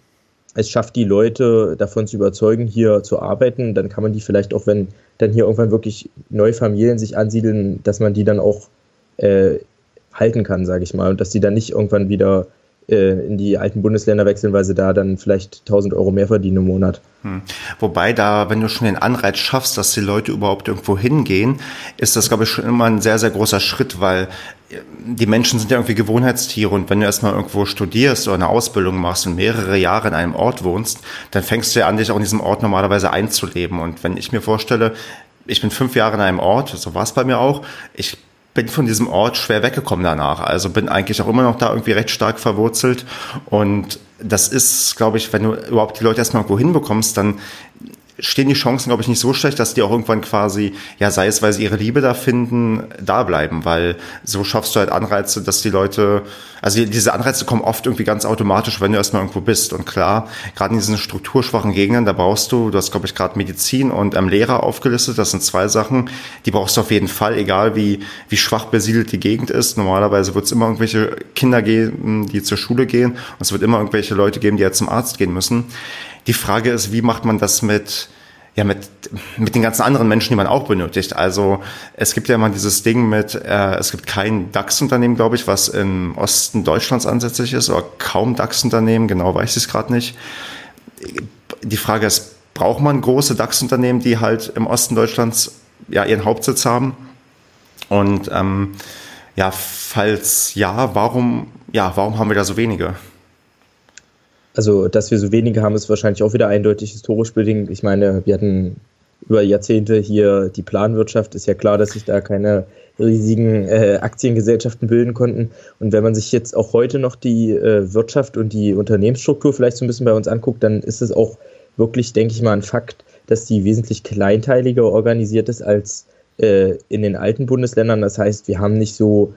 es schafft, die Leute davon zu überzeugen, hier zu arbeiten, dann kann man die vielleicht auch, wenn dann hier irgendwann wirklich neue Familien sich ansiedeln, dass man die dann auch äh, halten kann, sage ich mal, und dass die dann nicht irgendwann wieder äh, in die alten Bundesländer wechseln, weil sie da dann vielleicht 1000 Euro mehr verdienen im Monat. Hm. Wobei da, wenn du schon den Anreiz schaffst, dass die Leute überhaupt irgendwo hingehen, ist das, glaube ich, schon immer ein sehr, sehr großer Schritt, weil die Menschen sind ja irgendwie Gewohnheitstiere und wenn du erstmal irgendwo studierst oder eine Ausbildung machst und mehrere Jahre in einem Ort wohnst, dann fängst du ja an, dich auch in diesem Ort normalerweise einzuleben. Und wenn ich mir vorstelle, ich bin fünf Jahre in einem Ort, so war es bei mir auch, ich bin von diesem Ort schwer weggekommen danach. Also bin eigentlich auch immer noch da irgendwie recht stark verwurzelt. Und das ist, glaube ich, wenn du überhaupt die Leute erstmal irgendwo hinbekommst, dann stehen die Chancen, glaube ich, nicht so schlecht, dass die auch irgendwann quasi, ja, sei es, weil sie ihre Liebe da finden, da bleiben, weil so schaffst du halt Anreize, dass die Leute, also diese Anreize kommen oft irgendwie ganz automatisch, wenn du erstmal irgendwo bist. Und klar, gerade in diesen strukturschwachen Gegenden, da brauchst du, du hast, glaube ich, gerade Medizin und ähm, Lehrer aufgelistet, das sind zwei Sachen, die brauchst du auf jeden Fall, egal wie, wie schwach besiedelt die Gegend ist. Normalerweise wird es immer irgendwelche Kinder geben, die zur Schule gehen und es wird immer irgendwelche Leute geben, die jetzt zum Arzt gehen müssen. Die Frage ist, wie macht man das mit, ja, mit, mit den ganzen anderen Menschen, die man auch benötigt. Also es gibt ja immer dieses Ding mit, äh, es gibt kein DAX-Unternehmen, glaube ich, was im Osten Deutschlands ansässig ist, oder kaum DAX-Unternehmen, genau weiß ich es gerade nicht. Die Frage ist, braucht man große DAX-Unternehmen, die halt im Osten Deutschlands ja ihren Hauptsitz haben? Und ähm, ja, falls ja, warum, ja, warum haben wir da so wenige? Also, dass wir so wenige haben, ist wahrscheinlich auch wieder eindeutig historisch bedingt. Ich meine, wir hatten über Jahrzehnte hier die Planwirtschaft. Ist ja klar, dass sich da keine riesigen äh, Aktiengesellschaften bilden konnten. Und wenn man sich jetzt auch heute noch die äh, Wirtschaft und die Unternehmensstruktur vielleicht so ein bisschen bei uns anguckt, dann ist es auch wirklich, denke ich mal, ein Fakt, dass die wesentlich kleinteiliger organisiert ist als äh, in den alten Bundesländern. Das heißt, wir haben nicht so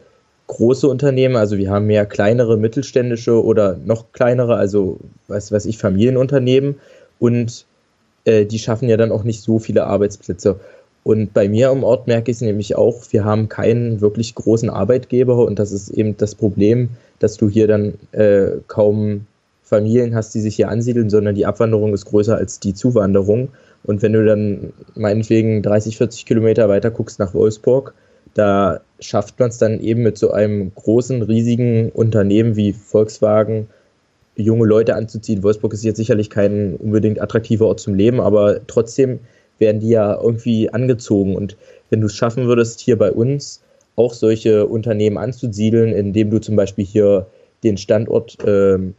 große Unternehmen, also wir haben mehr kleinere, mittelständische oder noch kleinere, also was weiß ich, Familienunternehmen und äh, die schaffen ja dann auch nicht so viele Arbeitsplätze. Und bei mir im Ort merke ich es nämlich auch, wir haben keinen wirklich großen Arbeitgeber und das ist eben das Problem, dass du hier dann äh, kaum Familien hast, die sich hier ansiedeln, sondern die Abwanderung ist größer als die Zuwanderung. Und wenn du dann meinetwegen 30, 40 Kilometer weiter guckst nach Wolfsburg, da schafft man es dann eben mit so einem großen, riesigen Unternehmen wie Volkswagen, junge Leute anzuziehen. Wolfsburg ist jetzt sicherlich kein unbedingt attraktiver Ort zum Leben, aber trotzdem werden die ja irgendwie angezogen. Und wenn du es schaffen würdest, hier bei uns auch solche Unternehmen anzusiedeln, indem du zum Beispiel hier den Standort ähm,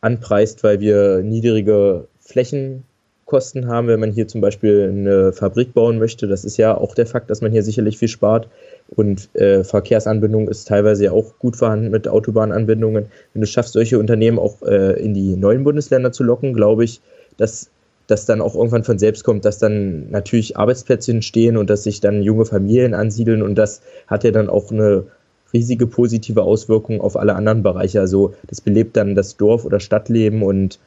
anpreist, weil wir niedrige Flächen Kosten haben, wenn man hier zum Beispiel eine Fabrik bauen möchte. Das ist ja auch der Fakt, dass man hier sicherlich viel spart. Und äh, Verkehrsanbindung ist teilweise ja auch gut vorhanden mit Autobahnanbindungen. Wenn du schaffst, solche Unternehmen auch äh, in die neuen Bundesländer zu locken, glaube ich, dass das dann auch irgendwann von selbst kommt, dass dann natürlich Arbeitsplätze entstehen und dass sich dann junge Familien ansiedeln und das hat ja dann auch eine riesige positive Auswirkung auf alle anderen Bereiche. Also das belebt dann das Dorf- oder Stadtleben und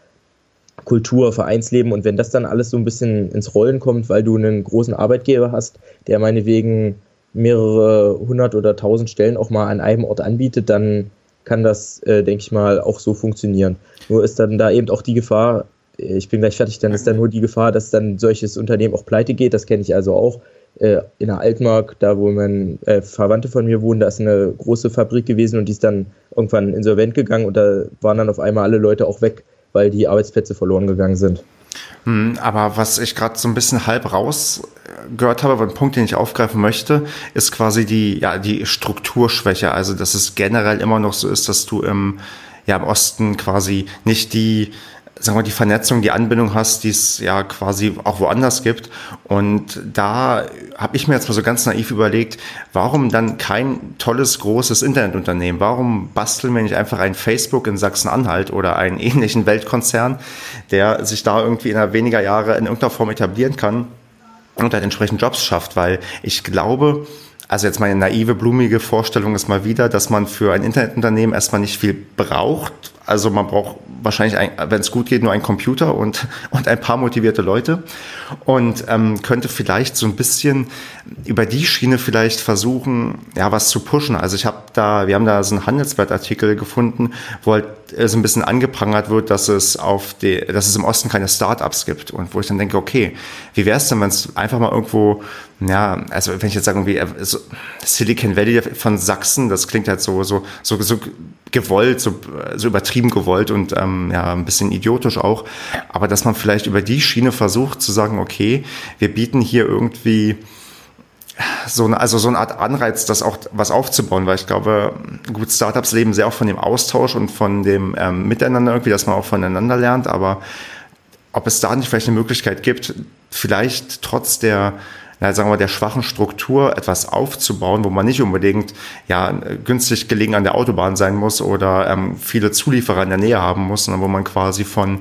Kultur, Vereinsleben und wenn das dann alles so ein bisschen ins Rollen kommt, weil du einen großen Arbeitgeber hast, der meinetwegen mehrere hundert oder tausend Stellen auch mal an einem Ort anbietet, dann kann das, äh, denke ich mal, auch so funktionieren. Nur ist dann da eben auch die Gefahr, äh, ich bin gleich fertig, dann ist dann nur die Gefahr, dass dann solches Unternehmen auch pleite geht, das kenne ich also auch. Äh, in der Altmark, da wo mein äh, Verwandte von mir wohnen, da ist eine große Fabrik gewesen und die ist dann irgendwann insolvent gegangen und da waren dann auf einmal alle Leute auch weg weil die Arbeitsplätze verloren gegangen sind. Hm, aber was ich gerade so ein bisschen halb rausgehört habe, ein Punkt, den ich aufgreifen möchte, ist quasi die, ja, die Strukturschwäche. Also, dass es generell immer noch so ist, dass du im, ja, im Osten quasi nicht die sagen wir, die Vernetzung, die Anbindung hast, die es ja quasi auch woanders gibt. Und da habe ich mir jetzt mal so ganz naiv überlegt, warum dann kein tolles, großes Internetunternehmen? Warum basteln wir nicht einfach ein Facebook in Sachsen-Anhalt oder einen ähnlichen Weltkonzern, der sich da irgendwie innerhalb weniger Jahre in irgendeiner Form etablieren kann und dann entsprechend Jobs schafft? Weil ich glaube, also jetzt meine naive, blumige Vorstellung ist mal wieder, dass man für ein Internetunternehmen erstmal nicht viel braucht. Also man braucht wahrscheinlich, wenn es gut geht, nur einen Computer und, und ein paar motivierte Leute. Und ähm, könnte vielleicht so ein bisschen über die Schiene vielleicht versuchen, ja, was zu pushen. Also ich habe da, wir haben da so einen Handelsblattartikel gefunden, wo halt so ein bisschen angeprangert wird, dass es auf die, dass es im Osten keine Startups gibt. Und wo ich dann denke, okay, wie wäre es denn, wenn es einfach mal irgendwo ja, also wenn ich jetzt sage, irgendwie äh, so Silicon Valley von Sachsen, das klingt halt so, so, so, so gewollt, so, so übertrieben gewollt und ähm, ja, ein bisschen idiotisch auch. Aber dass man vielleicht über die Schiene versucht zu sagen, okay, wir bieten hier irgendwie so eine, also so eine Art Anreiz, das auch was aufzubauen, weil ich glaube, gut, Startups leben sehr auch von dem Austausch und von dem ähm, Miteinander irgendwie, dass man auch voneinander lernt, aber ob es da nicht vielleicht eine Möglichkeit gibt, vielleicht trotz der sagen wir, der schwachen Struktur etwas aufzubauen, wo man nicht unbedingt ja, günstig gelegen an der Autobahn sein muss oder ähm, viele Zulieferer in der Nähe haben muss, sondern wo man quasi von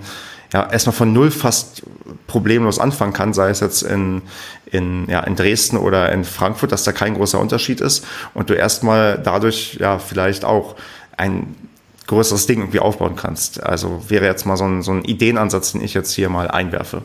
ja, erstmal von null fast problemlos anfangen kann, sei es jetzt in, in, ja, in Dresden oder in Frankfurt, dass da kein großer Unterschied ist und du erstmal dadurch ja vielleicht auch ein größeres Ding irgendwie aufbauen kannst. Also wäre jetzt mal so ein, so ein Ideenansatz, den ich jetzt hier mal einwerfe.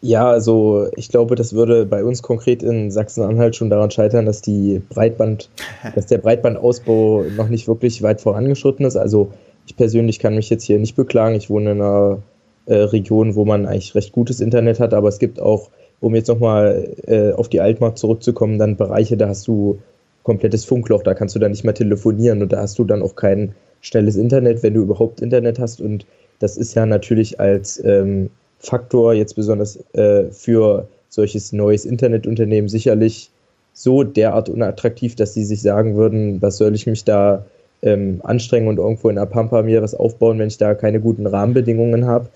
Ja, also ich glaube, das würde bei uns konkret in Sachsen-Anhalt schon daran scheitern, dass die Breitband, dass der Breitbandausbau noch nicht wirklich weit vorangeschritten ist. Also ich persönlich kann mich jetzt hier nicht beklagen. Ich wohne in einer äh, Region, wo man eigentlich recht gutes Internet hat, aber es gibt auch, um jetzt nochmal äh, auf die Altmark zurückzukommen, dann Bereiche, da hast du komplettes Funkloch, da kannst du dann nicht mehr telefonieren und da hast du dann auch kein schnelles Internet, wenn du überhaupt Internet hast. Und das ist ja natürlich als ähm, Faktor jetzt besonders äh, für solches neues Internetunternehmen sicherlich so derart unattraktiv, dass sie sich sagen würden, was soll ich mich da ähm, anstrengen und irgendwo in der Pampa mir was aufbauen, wenn ich da keine guten Rahmenbedingungen habe.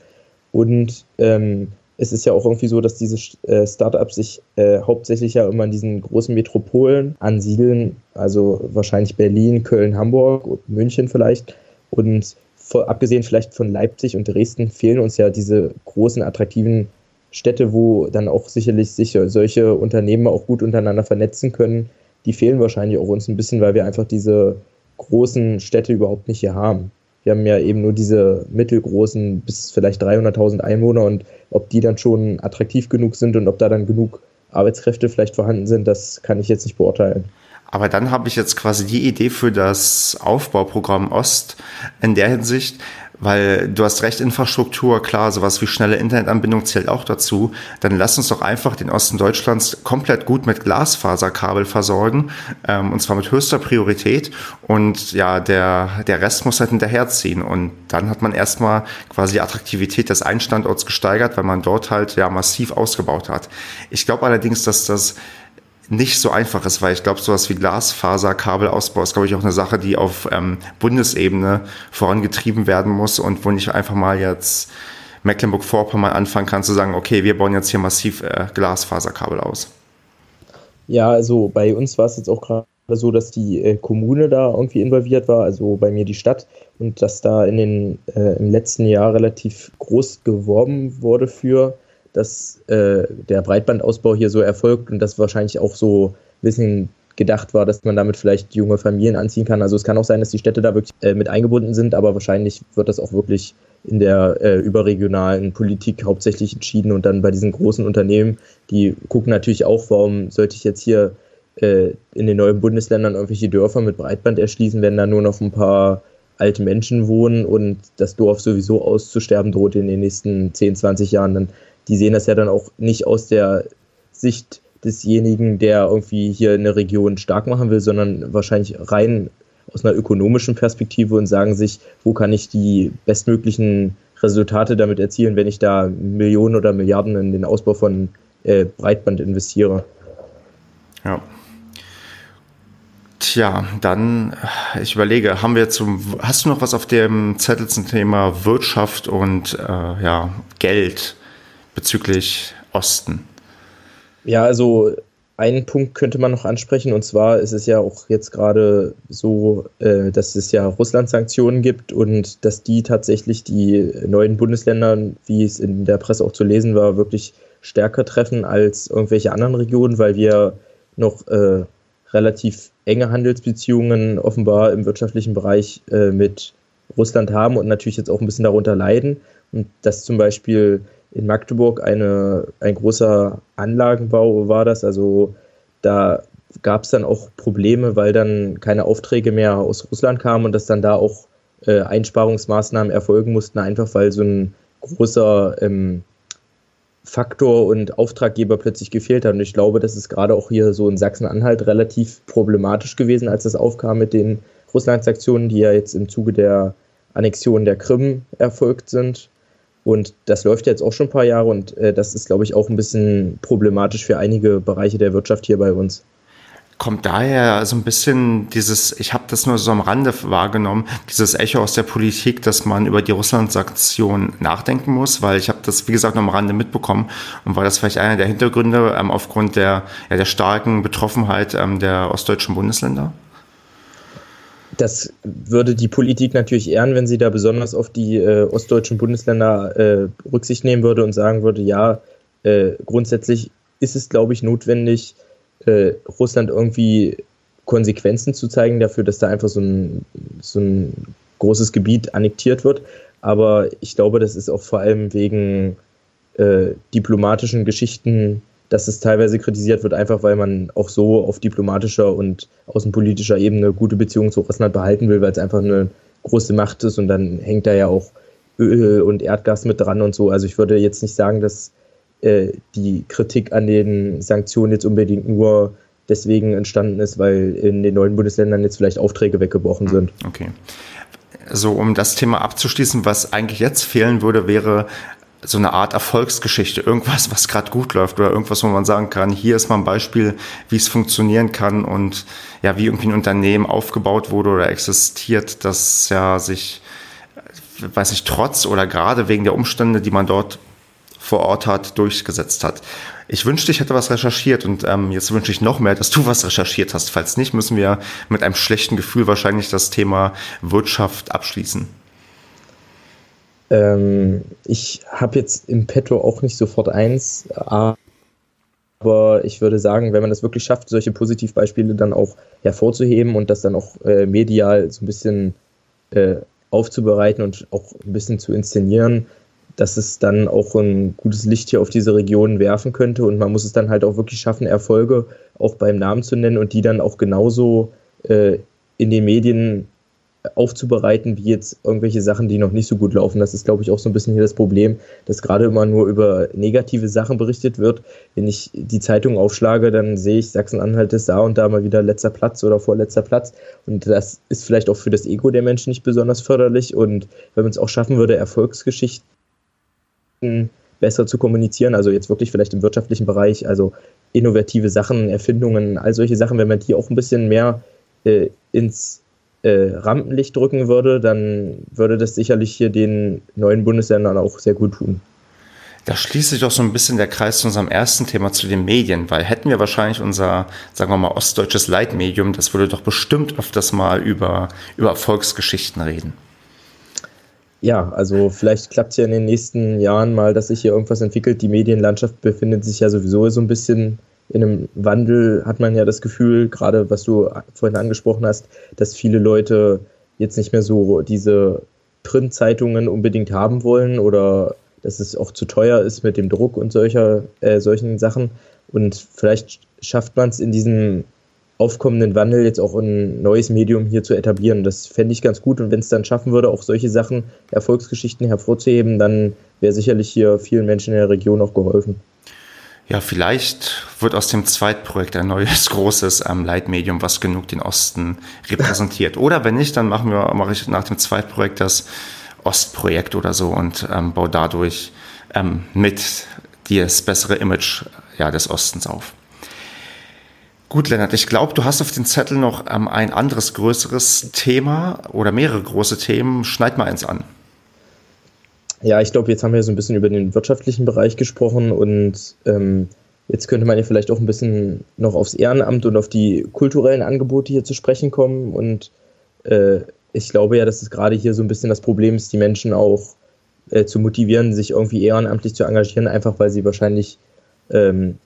Und ähm, es ist ja auch irgendwie so, dass diese äh, Startups sich äh, hauptsächlich ja immer in diesen großen Metropolen ansiedeln, also wahrscheinlich Berlin, Köln, Hamburg, München vielleicht. Und abgesehen vielleicht von Leipzig und Dresden fehlen uns ja diese großen, attraktiven Städte, wo dann auch sicherlich sich solche Unternehmen auch gut untereinander vernetzen können. Die fehlen wahrscheinlich auch uns ein bisschen, weil wir einfach diese großen Städte überhaupt nicht hier haben. Wir haben ja eben nur diese mittelgroßen bis vielleicht 300.000 Einwohner und ob die dann schon attraktiv genug sind und ob da dann genug Arbeitskräfte vielleicht vorhanden sind, das kann ich jetzt nicht beurteilen. Aber dann habe ich jetzt quasi die Idee für das Aufbauprogramm Ost in der Hinsicht, weil du hast recht, Infrastruktur, klar, sowas wie schnelle Internetanbindung zählt auch dazu. Dann lass uns doch einfach den Osten Deutschlands komplett gut mit Glasfaserkabel versorgen, ähm, und zwar mit höchster Priorität. Und ja, der, der Rest muss halt hinterherziehen. Und dann hat man erstmal quasi die Attraktivität des einen Standorts gesteigert, weil man dort halt ja massiv ausgebaut hat. Ich glaube allerdings, dass das nicht so einfach ist, weil ich glaube, sowas wie Glasfaserkabelausbau ist, glaube ich, auch eine Sache, die auf ähm, Bundesebene vorangetrieben werden muss und wo nicht einfach mal jetzt Mecklenburg-Vorpommern anfangen kann zu sagen, okay, wir bauen jetzt hier massiv äh, Glasfaserkabel aus. Ja, also bei uns war es jetzt auch gerade so, dass die äh, Kommune da irgendwie involviert war, also bei mir die Stadt und dass da in den äh, im letzten Jahr relativ groß geworben wurde für dass äh, der Breitbandausbau hier so erfolgt und das wahrscheinlich auch so ein bisschen gedacht war, dass man damit vielleicht junge Familien anziehen kann. Also es kann auch sein, dass die Städte da wirklich äh, mit eingebunden sind, aber wahrscheinlich wird das auch wirklich in der äh, überregionalen Politik hauptsächlich entschieden und dann bei diesen großen Unternehmen, die gucken natürlich auch, warum sollte ich jetzt hier äh, in den neuen Bundesländern irgendwelche Dörfer mit Breitband erschließen, wenn da nur noch ein paar alte Menschen wohnen und das Dorf sowieso auszusterben droht in den nächsten 10, 20 Jahren, dann die sehen das ja dann auch nicht aus der Sicht desjenigen, der irgendwie hier eine Region stark machen will, sondern wahrscheinlich rein aus einer ökonomischen Perspektive und sagen sich, wo kann ich die bestmöglichen Resultate damit erzielen, wenn ich da Millionen oder Milliarden in den Ausbau von äh, Breitband investiere. Ja. Tja, dann, ich überlege, haben wir zum, hast du noch was auf dem Zettel zum Thema Wirtschaft und äh, ja, Geld bezüglich Osten? Ja, also einen Punkt könnte man noch ansprechen, und zwar ist es ja auch jetzt gerade so, äh, dass es ja Russland-Sanktionen gibt und dass die tatsächlich die neuen Bundesländer, wie es in der Presse auch zu lesen war, wirklich stärker treffen als irgendwelche anderen Regionen, weil wir noch äh, relativ enge Handelsbeziehungen offenbar im wirtschaftlichen Bereich äh, mit Russland haben und natürlich jetzt auch ein bisschen darunter leiden. Und dass zum Beispiel in Magdeburg eine, ein großer Anlagenbau war das, also da gab es dann auch Probleme, weil dann keine Aufträge mehr aus Russland kamen und dass dann da auch äh, Einsparungsmaßnahmen erfolgen mussten, einfach weil so ein großer ähm, Faktor und Auftraggeber plötzlich gefehlt hat. Und ich glaube, das ist gerade auch hier so in Sachsen-Anhalt relativ problematisch gewesen, als das aufkam mit den Russland-Sanktionen, die ja jetzt im Zuge der Annexion der Krim erfolgt sind. Und das läuft jetzt auch schon ein paar Jahre und äh, das ist, glaube ich, auch ein bisschen problematisch für einige Bereiche der Wirtschaft hier bei uns kommt daher so ein bisschen dieses, ich habe das nur so am Rande wahrgenommen, dieses Echo aus der Politik, dass man über die Russland-Sanktionen nachdenken muss, weil ich habe das, wie gesagt, nur am Rande mitbekommen und war das vielleicht einer der Hintergründe ähm, aufgrund der, ja, der starken Betroffenheit ähm, der ostdeutschen Bundesländer? Das würde die Politik natürlich ehren, wenn sie da besonders auf die äh, ostdeutschen Bundesländer äh, Rücksicht nehmen würde und sagen würde, ja, äh, grundsätzlich ist es, glaube ich, notwendig, äh, Russland irgendwie Konsequenzen zu zeigen dafür, dass da einfach so ein, so ein großes Gebiet annektiert wird. Aber ich glaube, das ist auch vor allem wegen äh, diplomatischen Geschichten, dass es teilweise kritisiert wird, einfach weil man auch so auf diplomatischer und außenpolitischer Ebene gute Beziehungen zu Russland behalten will, weil es einfach eine große Macht ist und dann hängt da ja auch Öl und Erdgas mit dran und so. Also ich würde jetzt nicht sagen, dass äh, die Kritik an den Sanktionen jetzt unbedingt nur deswegen entstanden ist, weil in den neuen Bundesländern jetzt vielleicht Aufträge weggebrochen hm, sind. Okay. So, um das Thema abzuschließen, was eigentlich jetzt fehlen würde, wäre so eine Art Erfolgsgeschichte, irgendwas, was gerade gut läuft oder irgendwas, wo man sagen kann, hier ist mal ein Beispiel, wie es funktionieren kann und ja, wie irgendwie ein Unternehmen aufgebaut wurde oder existiert, das ja sich, weiß ich, trotz oder gerade wegen der Umstände, die man dort vor Ort hat, durchgesetzt hat. Ich wünschte, ich hätte was recherchiert und ähm, jetzt wünsche ich noch mehr, dass du was recherchiert hast. Falls nicht, müssen wir mit einem schlechten Gefühl wahrscheinlich das Thema Wirtschaft abschließen. Ähm, ich habe jetzt im Petto auch nicht sofort eins, aber ich würde sagen, wenn man das wirklich schafft, solche Positivbeispiele dann auch hervorzuheben und das dann auch äh, medial so ein bisschen äh, aufzubereiten und auch ein bisschen zu inszenieren, dass es dann auch ein gutes Licht hier auf diese Region werfen könnte. Und man muss es dann halt auch wirklich schaffen, Erfolge auch beim Namen zu nennen und die dann auch genauso äh, in den Medien aufzubereiten, wie jetzt irgendwelche Sachen, die noch nicht so gut laufen. Das ist, glaube ich, auch so ein bisschen hier das Problem, dass gerade immer nur über negative Sachen berichtet wird. Wenn ich die Zeitung aufschlage, dann sehe ich, Sachsen-Anhalt ist da und da mal wieder letzter Platz oder vorletzter Platz. Und das ist vielleicht auch für das Ego der Menschen nicht besonders förderlich. Und wenn man es auch schaffen würde, Erfolgsgeschichten besser zu kommunizieren, also jetzt wirklich vielleicht im wirtschaftlichen Bereich, also innovative Sachen, Erfindungen, all solche Sachen, wenn man die auch ein bisschen mehr äh, ins äh, Rampenlicht drücken würde, dann würde das sicherlich hier den neuen Bundesländern auch sehr gut tun. Da schließt sich doch so ein bisschen der Kreis zu unserem ersten Thema zu den Medien, weil hätten wir wahrscheinlich unser, sagen wir mal, ostdeutsches Leitmedium, das würde doch bestimmt öfters mal über, über Erfolgsgeschichten reden ja, also vielleicht klappt es ja in den nächsten Jahren mal, dass sich hier irgendwas entwickelt. Die Medienlandschaft befindet sich ja sowieso so ein bisschen in einem Wandel, hat man ja das Gefühl, gerade was du vorhin angesprochen hast, dass viele Leute jetzt nicht mehr so diese Printzeitungen unbedingt haben wollen oder dass es auch zu teuer ist mit dem Druck und solcher, äh, solchen Sachen. Und vielleicht schafft man es in diesem aufkommenden Wandel jetzt auch ein neues Medium hier zu etablieren. Das fände ich ganz gut und wenn es dann schaffen würde, auch solche Sachen, Erfolgsgeschichten hervorzuheben, dann wäre sicherlich hier vielen Menschen in der Region auch geholfen. Ja, vielleicht wird aus dem Zweitprojekt ein neues großes ähm, Leitmedium, was genug den Osten repräsentiert. Oder wenn nicht, dann machen wir, mache ich nach dem Zweitprojekt das Ostprojekt oder so und ähm, baue dadurch ähm, mit das bessere Image ja, des Ostens auf. Gut, Lennart, ich glaube, du hast auf den Zettel noch ähm, ein anderes größeres Thema oder mehrere große Themen. Schneid mal eins an. Ja, ich glaube, jetzt haben wir so ein bisschen über den wirtschaftlichen Bereich gesprochen und ähm, jetzt könnte man ja vielleicht auch ein bisschen noch aufs Ehrenamt und auf die kulturellen Angebote hier zu sprechen kommen. Und äh, ich glaube ja, dass es gerade hier so ein bisschen das Problem ist, die Menschen auch äh, zu motivieren, sich irgendwie ehrenamtlich zu engagieren, einfach weil sie wahrscheinlich ähm,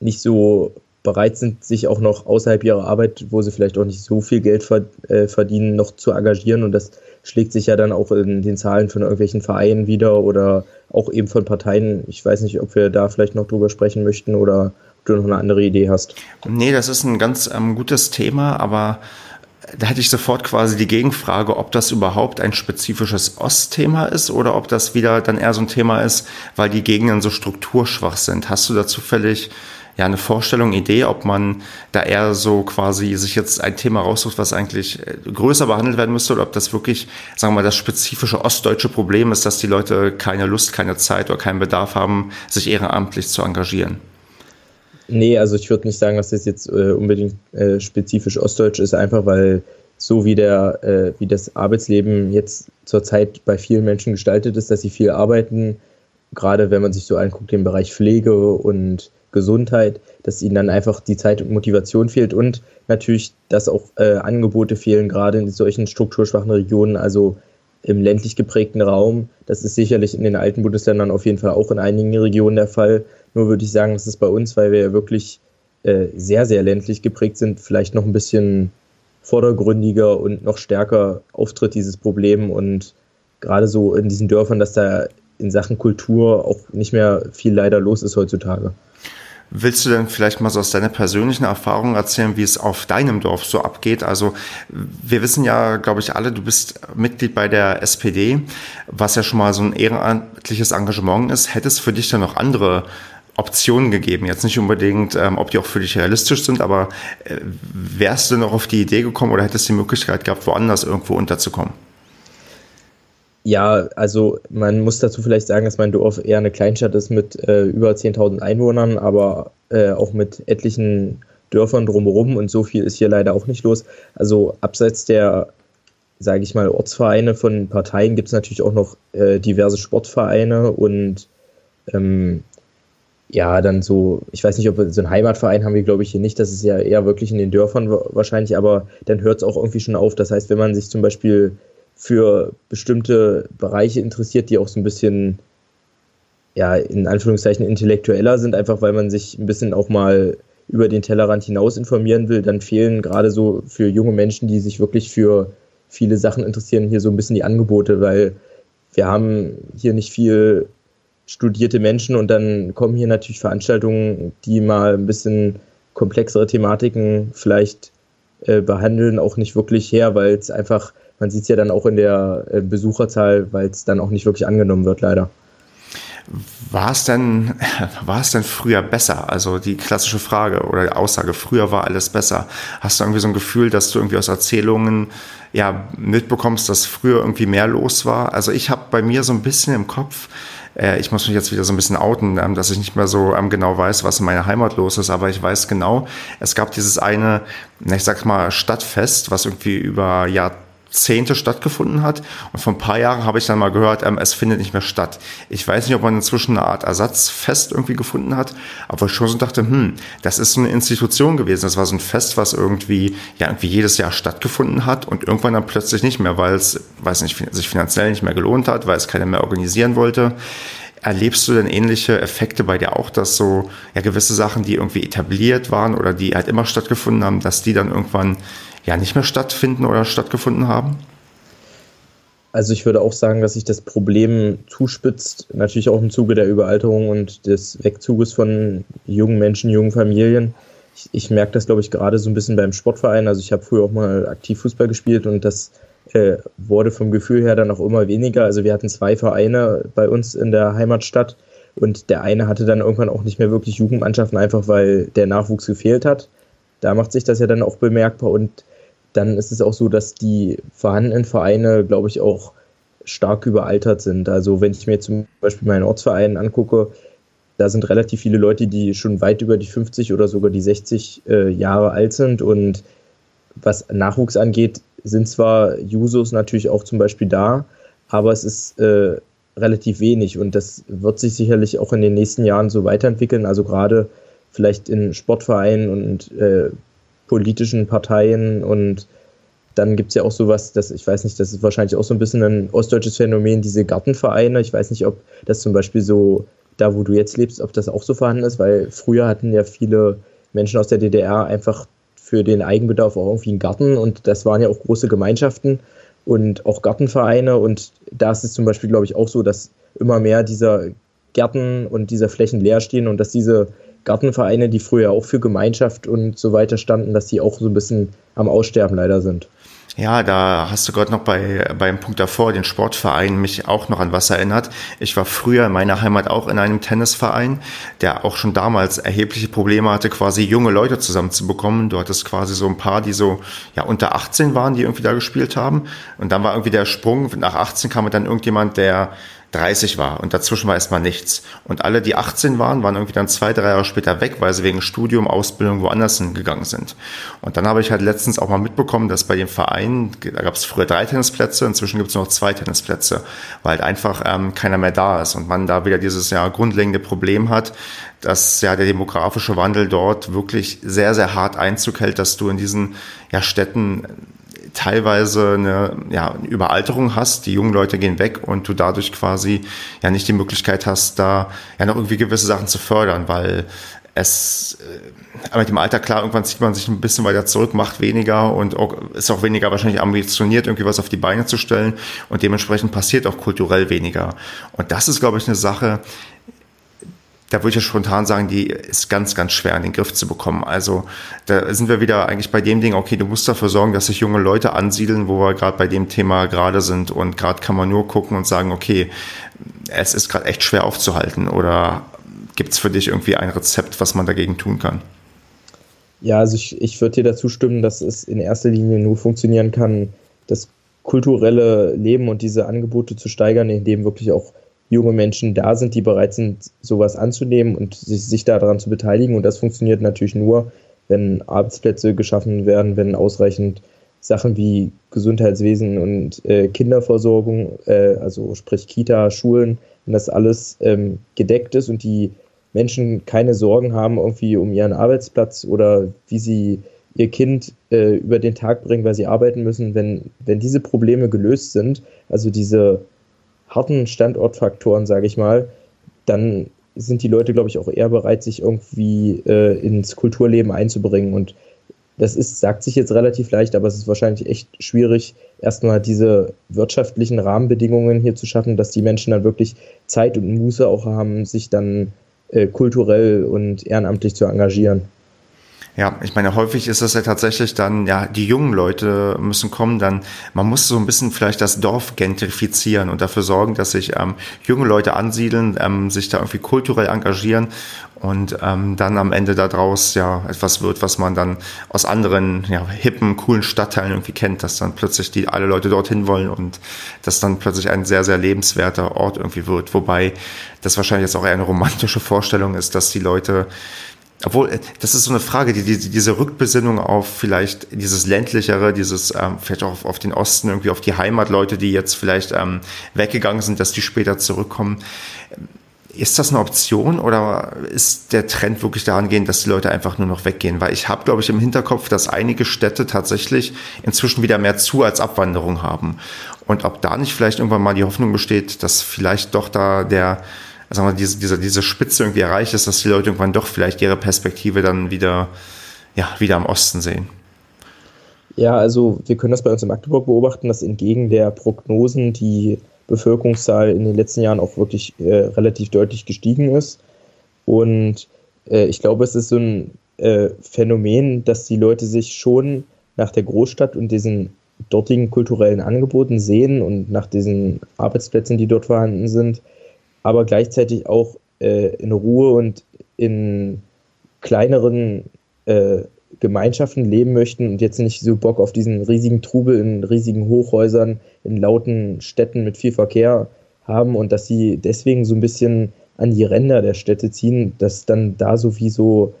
nicht so bereit sind, sich auch noch außerhalb ihrer Arbeit, wo sie vielleicht auch nicht so viel Geld äh, verdienen, noch zu engagieren. Und das schlägt sich ja dann auch in den Zahlen von irgendwelchen Vereinen wieder oder auch eben von Parteien. Ich weiß nicht, ob wir da vielleicht noch drüber sprechen möchten oder ob du noch eine andere Idee hast. Nee, das ist ein ganz ähm, gutes Thema, aber da hätte ich sofort quasi die Gegenfrage, ob das überhaupt ein spezifisches Ostthema ist oder ob das wieder dann eher so ein Thema ist, weil die Gegenden so strukturschwach sind. Hast du da zufällig ja eine Vorstellung, Idee, ob man da eher so quasi sich jetzt ein Thema raussucht, was eigentlich äh, größer behandelt werden müsste oder ob das wirklich, sagen wir mal, das spezifische ostdeutsche Problem ist, dass die Leute keine Lust, keine Zeit oder keinen Bedarf haben, sich ehrenamtlich zu engagieren? Nee, also ich würde nicht sagen, dass das jetzt äh, unbedingt äh, spezifisch ostdeutsch ist, einfach weil so wie der, äh, wie das Arbeitsleben jetzt zurzeit bei vielen Menschen gestaltet ist, dass sie viel arbeiten, gerade wenn man sich so anguckt, den Bereich Pflege und Gesundheit, dass ihnen dann einfach die Zeit und Motivation fehlt und natürlich, dass auch äh, Angebote fehlen, gerade in solchen strukturschwachen Regionen, also im ländlich geprägten Raum. Das ist sicherlich in den alten Bundesländern auf jeden Fall auch in einigen Regionen der Fall. Nur würde ich sagen, das ist bei uns, weil wir ja wirklich äh, sehr, sehr ländlich geprägt sind, vielleicht noch ein bisschen vordergründiger und noch stärker auftritt dieses Problem und gerade so in diesen Dörfern, dass da in Sachen Kultur auch nicht mehr viel leider los ist heutzutage. Willst du denn vielleicht mal so aus deiner persönlichen Erfahrung erzählen, wie es auf deinem Dorf so abgeht? Also wir wissen ja, glaube ich, alle, du bist Mitglied bei der SPD, was ja schon mal so ein ehrenamtliches Engagement ist. Hätte es für dich dann noch andere Optionen gegeben? Jetzt nicht unbedingt, ähm, ob die auch für dich realistisch sind, aber äh, wärst du noch auf die Idee gekommen oder hättest du die Möglichkeit gehabt, woanders irgendwo unterzukommen? Ja, also man muss dazu vielleicht sagen, dass mein Dorf eher eine Kleinstadt ist mit äh, über 10.000 Einwohnern, aber äh, auch mit etlichen Dörfern drumherum und so viel ist hier leider auch nicht los. Also abseits der, sage ich mal, Ortsvereine von Parteien gibt es natürlich auch noch äh, diverse Sportvereine und ähm, ja, dann so, ich weiß nicht, ob wir so einen Heimatverein haben wir, glaube ich, hier nicht. Das ist ja eher wirklich in den Dörfern wahrscheinlich, aber dann hört es auch irgendwie schon auf. Das heißt, wenn man sich zum Beispiel für bestimmte Bereiche interessiert, die auch so ein bisschen, ja, in Anführungszeichen intellektueller sind, einfach weil man sich ein bisschen auch mal über den Tellerrand hinaus informieren will, dann fehlen gerade so für junge Menschen, die sich wirklich für viele Sachen interessieren, hier so ein bisschen die Angebote, weil wir haben hier nicht viel studierte Menschen und dann kommen hier natürlich Veranstaltungen, die mal ein bisschen komplexere Thematiken vielleicht äh, behandeln, auch nicht wirklich her, weil es einfach man sieht es ja dann auch in der äh, Besucherzahl, weil es dann auch nicht wirklich angenommen wird, leider. War es denn, denn früher besser? Also die klassische Frage oder Aussage, früher war alles besser. Hast du irgendwie so ein Gefühl, dass du irgendwie aus Erzählungen ja mitbekommst, dass früher irgendwie mehr los war? Also ich habe bei mir so ein bisschen im Kopf, äh, ich muss mich jetzt wieder so ein bisschen outen, ähm, dass ich nicht mehr so ähm, genau weiß, was in meiner Heimat los ist, aber ich weiß genau, es gab dieses eine, ich sag mal, Stadtfest, was irgendwie über Jahrzehnte Jahrzehnte stattgefunden hat. Und vor ein paar Jahren habe ich dann mal gehört, ähm, es findet nicht mehr statt. Ich weiß nicht, ob man inzwischen eine Art Ersatzfest irgendwie gefunden hat, aber ich schon so dachte, hm, das ist so eine Institution gewesen. Das war so ein Fest, was irgendwie, ja, irgendwie jedes Jahr stattgefunden hat und irgendwann dann plötzlich nicht mehr, weil es, weiß nicht, sich finanziell nicht mehr gelohnt hat, weil es keiner mehr organisieren wollte. Erlebst du denn ähnliche Effekte bei dir auch, dass so ja gewisse Sachen, die irgendwie etabliert waren oder die halt immer stattgefunden haben, dass die dann irgendwann ja nicht mehr stattfinden oder stattgefunden haben? Also ich würde auch sagen, dass sich das Problem zuspitzt, natürlich auch im Zuge der Überalterung und des Wegzuges von jungen Menschen, jungen Familien. Ich, ich merke das, glaube ich, gerade so ein bisschen beim Sportverein. Also ich habe früher auch mal aktiv Fußball gespielt und das äh, wurde vom Gefühl her dann auch immer weniger. Also wir hatten zwei Vereine bei uns in der Heimatstadt und der eine hatte dann irgendwann auch nicht mehr wirklich Jugendmannschaften, einfach weil der Nachwuchs gefehlt hat. Da macht sich das ja dann auch bemerkbar und dann ist es auch so, dass die vorhandenen Vereine, glaube ich, auch stark überaltert sind. Also wenn ich mir zum Beispiel meinen Ortsverein angucke, da sind relativ viele Leute, die schon weit über die 50 oder sogar die 60 äh, Jahre alt sind. Und was Nachwuchs angeht, sind zwar Jusos natürlich auch zum Beispiel da, aber es ist äh, relativ wenig und das wird sich sicherlich auch in den nächsten Jahren so weiterentwickeln. Also gerade vielleicht in Sportvereinen und äh, politischen Parteien und dann gibt es ja auch sowas, das, ich weiß nicht, das ist wahrscheinlich auch so ein bisschen ein ostdeutsches Phänomen, diese Gartenvereine. Ich weiß nicht, ob das zum Beispiel so, da wo du jetzt lebst, ob das auch so vorhanden ist, weil früher hatten ja viele Menschen aus der DDR einfach für den Eigenbedarf auch irgendwie einen Garten und das waren ja auch große Gemeinschaften und auch Gartenvereine und da ist es zum Beispiel, glaube ich, auch so, dass immer mehr dieser Gärten und dieser Flächen leer stehen und dass diese Gartenvereine, die früher auch für Gemeinschaft und so weiter standen, dass die auch so ein bisschen am Aussterben leider sind. Ja, da hast du gerade noch bei beim Punkt davor, den Sportverein, mich auch noch an was erinnert. Ich war früher in meiner Heimat auch in einem Tennisverein, der auch schon damals erhebliche Probleme hatte, quasi junge Leute zusammenzubekommen. Du hattest quasi so ein paar, die so ja unter 18 waren, die irgendwie da gespielt haben. Und dann war irgendwie der Sprung, nach 18 kam dann irgendjemand, der 30 war und dazwischen war erstmal nichts. Und alle, die 18 waren, waren irgendwie dann zwei, drei Jahre später weg, weil sie wegen Studium, Ausbildung woanders hingegangen sind. Und dann habe ich halt letztens auch mal mitbekommen, dass bei dem Verein, da gab es früher drei Tennisplätze, inzwischen gibt es noch zwei Tennisplätze, weil halt einfach ähm, keiner mehr da ist und man da wieder dieses ja grundlegende Problem hat, dass ja der demografische Wandel dort wirklich sehr, sehr hart Einzug hält, dass du in diesen ja, Städten teilweise eine, ja, eine Überalterung hast, die jungen Leute gehen weg und du dadurch quasi ja nicht die Möglichkeit hast, da ja noch irgendwie gewisse Sachen zu fördern, weil es äh, mit dem Alter klar, irgendwann zieht man sich ein bisschen weiter zurück, macht weniger und auch, ist auch weniger wahrscheinlich ambitioniert, irgendwie was auf die Beine zu stellen und dementsprechend passiert auch kulturell weniger. Und das ist, glaube ich, eine Sache, da würde ich ja spontan sagen, die ist ganz, ganz schwer in den Griff zu bekommen. Also da sind wir wieder eigentlich bei dem Ding, okay, du musst dafür sorgen, dass sich junge Leute ansiedeln, wo wir gerade bei dem Thema gerade sind. Und gerade kann man nur gucken und sagen, okay, es ist gerade echt schwer aufzuhalten. Oder gibt es für dich irgendwie ein Rezept, was man dagegen tun kann? Ja, also ich, ich würde dir dazu stimmen, dass es in erster Linie nur funktionieren kann, das kulturelle Leben und diese Angebote zu steigern, indem wirklich auch junge Menschen da sind, die bereit sind, sowas anzunehmen und sich, sich daran zu beteiligen. Und das funktioniert natürlich nur, wenn Arbeitsplätze geschaffen werden, wenn ausreichend Sachen wie Gesundheitswesen und äh, Kinderversorgung, äh, also sprich Kita, Schulen, wenn das alles ähm, gedeckt ist und die Menschen keine Sorgen haben irgendwie um ihren Arbeitsplatz oder wie sie ihr Kind äh, über den Tag bringen, weil sie arbeiten müssen, wenn, wenn diese Probleme gelöst sind, also diese harten Standortfaktoren, sage ich mal, dann sind die Leute, glaube ich, auch eher bereit, sich irgendwie äh, ins Kulturleben einzubringen. Und das ist, sagt sich jetzt relativ leicht, aber es ist wahrscheinlich echt schwierig, erstmal diese wirtschaftlichen Rahmenbedingungen hier zu schaffen, dass die Menschen dann wirklich Zeit und Muße auch haben, sich dann äh, kulturell und ehrenamtlich zu engagieren. Ja, ich meine, häufig ist es ja tatsächlich dann, ja, die jungen Leute müssen kommen, dann, man muss so ein bisschen vielleicht das Dorf gentrifizieren und dafür sorgen, dass sich ähm, junge Leute ansiedeln, ähm, sich da irgendwie kulturell engagieren und ähm, dann am Ende daraus ja etwas wird, was man dann aus anderen ja, hippen, coolen Stadtteilen irgendwie kennt, dass dann plötzlich die alle Leute dorthin wollen und das dann plötzlich ein sehr, sehr lebenswerter Ort irgendwie wird. Wobei das wahrscheinlich jetzt auch eher eine romantische Vorstellung ist, dass die Leute obwohl, äh, das ist so eine Frage, die, die, diese Rückbesinnung auf vielleicht dieses ländlichere, dieses ähm, vielleicht auch auf, auf den Osten, irgendwie auf die Heimatleute, die jetzt vielleicht ähm, weggegangen sind, dass die später zurückkommen. Ist das eine Option oder ist der Trend wirklich daran gehen, dass die Leute einfach nur noch weggehen? Weil ich habe, glaube ich, im Hinterkopf, dass einige Städte tatsächlich inzwischen wieder mehr Zu- als Abwanderung haben. Und ob da nicht vielleicht irgendwann mal die Hoffnung besteht, dass vielleicht doch da der sagen wir, diese, diese, diese Spitze irgendwie erreicht ist, dass die Leute irgendwann doch vielleicht ihre Perspektive dann wieder, ja, wieder am Osten sehen. Ja, also wir können das bei uns in Magdeburg beobachten, dass entgegen der Prognosen die Bevölkerungszahl in den letzten Jahren auch wirklich äh, relativ deutlich gestiegen ist. Und äh, ich glaube, es ist so ein äh, Phänomen, dass die Leute sich schon nach der Großstadt und diesen dortigen kulturellen Angeboten sehen und nach diesen Arbeitsplätzen, die dort vorhanden sind, aber gleichzeitig auch äh, in Ruhe und in kleineren äh, Gemeinschaften leben möchten und jetzt nicht so Bock auf diesen riesigen Trubel in riesigen Hochhäusern, in lauten Städten mit viel Verkehr haben und dass sie deswegen so ein bisschen an die Ränder der Städte ziehen, dass dann da sowieso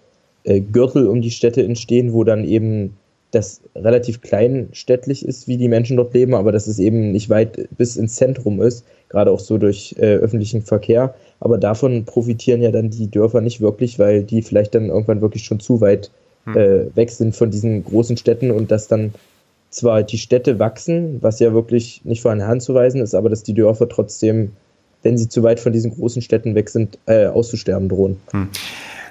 äh, Gürtel um die Städte entstehen, wo dann eben das relativ kleinstädtlich ist, wie die Menschen dort leben, aber dass es eben nicht weit bis ins Zentrum ist, gerade auch so durch äh, öffentlichen Verkehr. Aber davon profitieren ja dann die Dörfer nicht wirklich, weil die vielleicht dann irgendwann wirklich schon zu weit hm. äh, weg sind von diesen großen Städten und dass dann zwar die Städte wachsen, was ja wirklich nicht vor eine Hand zu weisen ist, aber dass die Dörfer trotzdem, wenn sie zu weit von diesen großen Städten weg sind, äh, auszusterben drohen. Hm.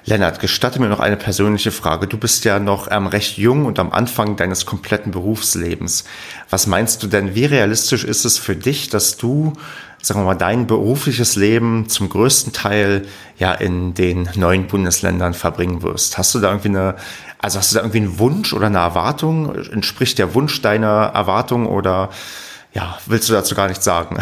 Lennart, gestatte mir noch eine persönliche Frage. Du bist ja noch ähm, recht jung und am Anfang deines kompletten Berufslebens. Was meinst du denn, wie realistisch ist es für dich, dass du, sagen wir mal, dein berufliches Leben zum größten Teil ja in den neuen Bundesländern verbringen wirst? Hast du da irgendwie eine, also hast du da irgendwie einen Wunsch oder eine Erwartung? Entspricht der Wunsch deiner Erwartung oder ja, willst du dazu gar nichts sagen?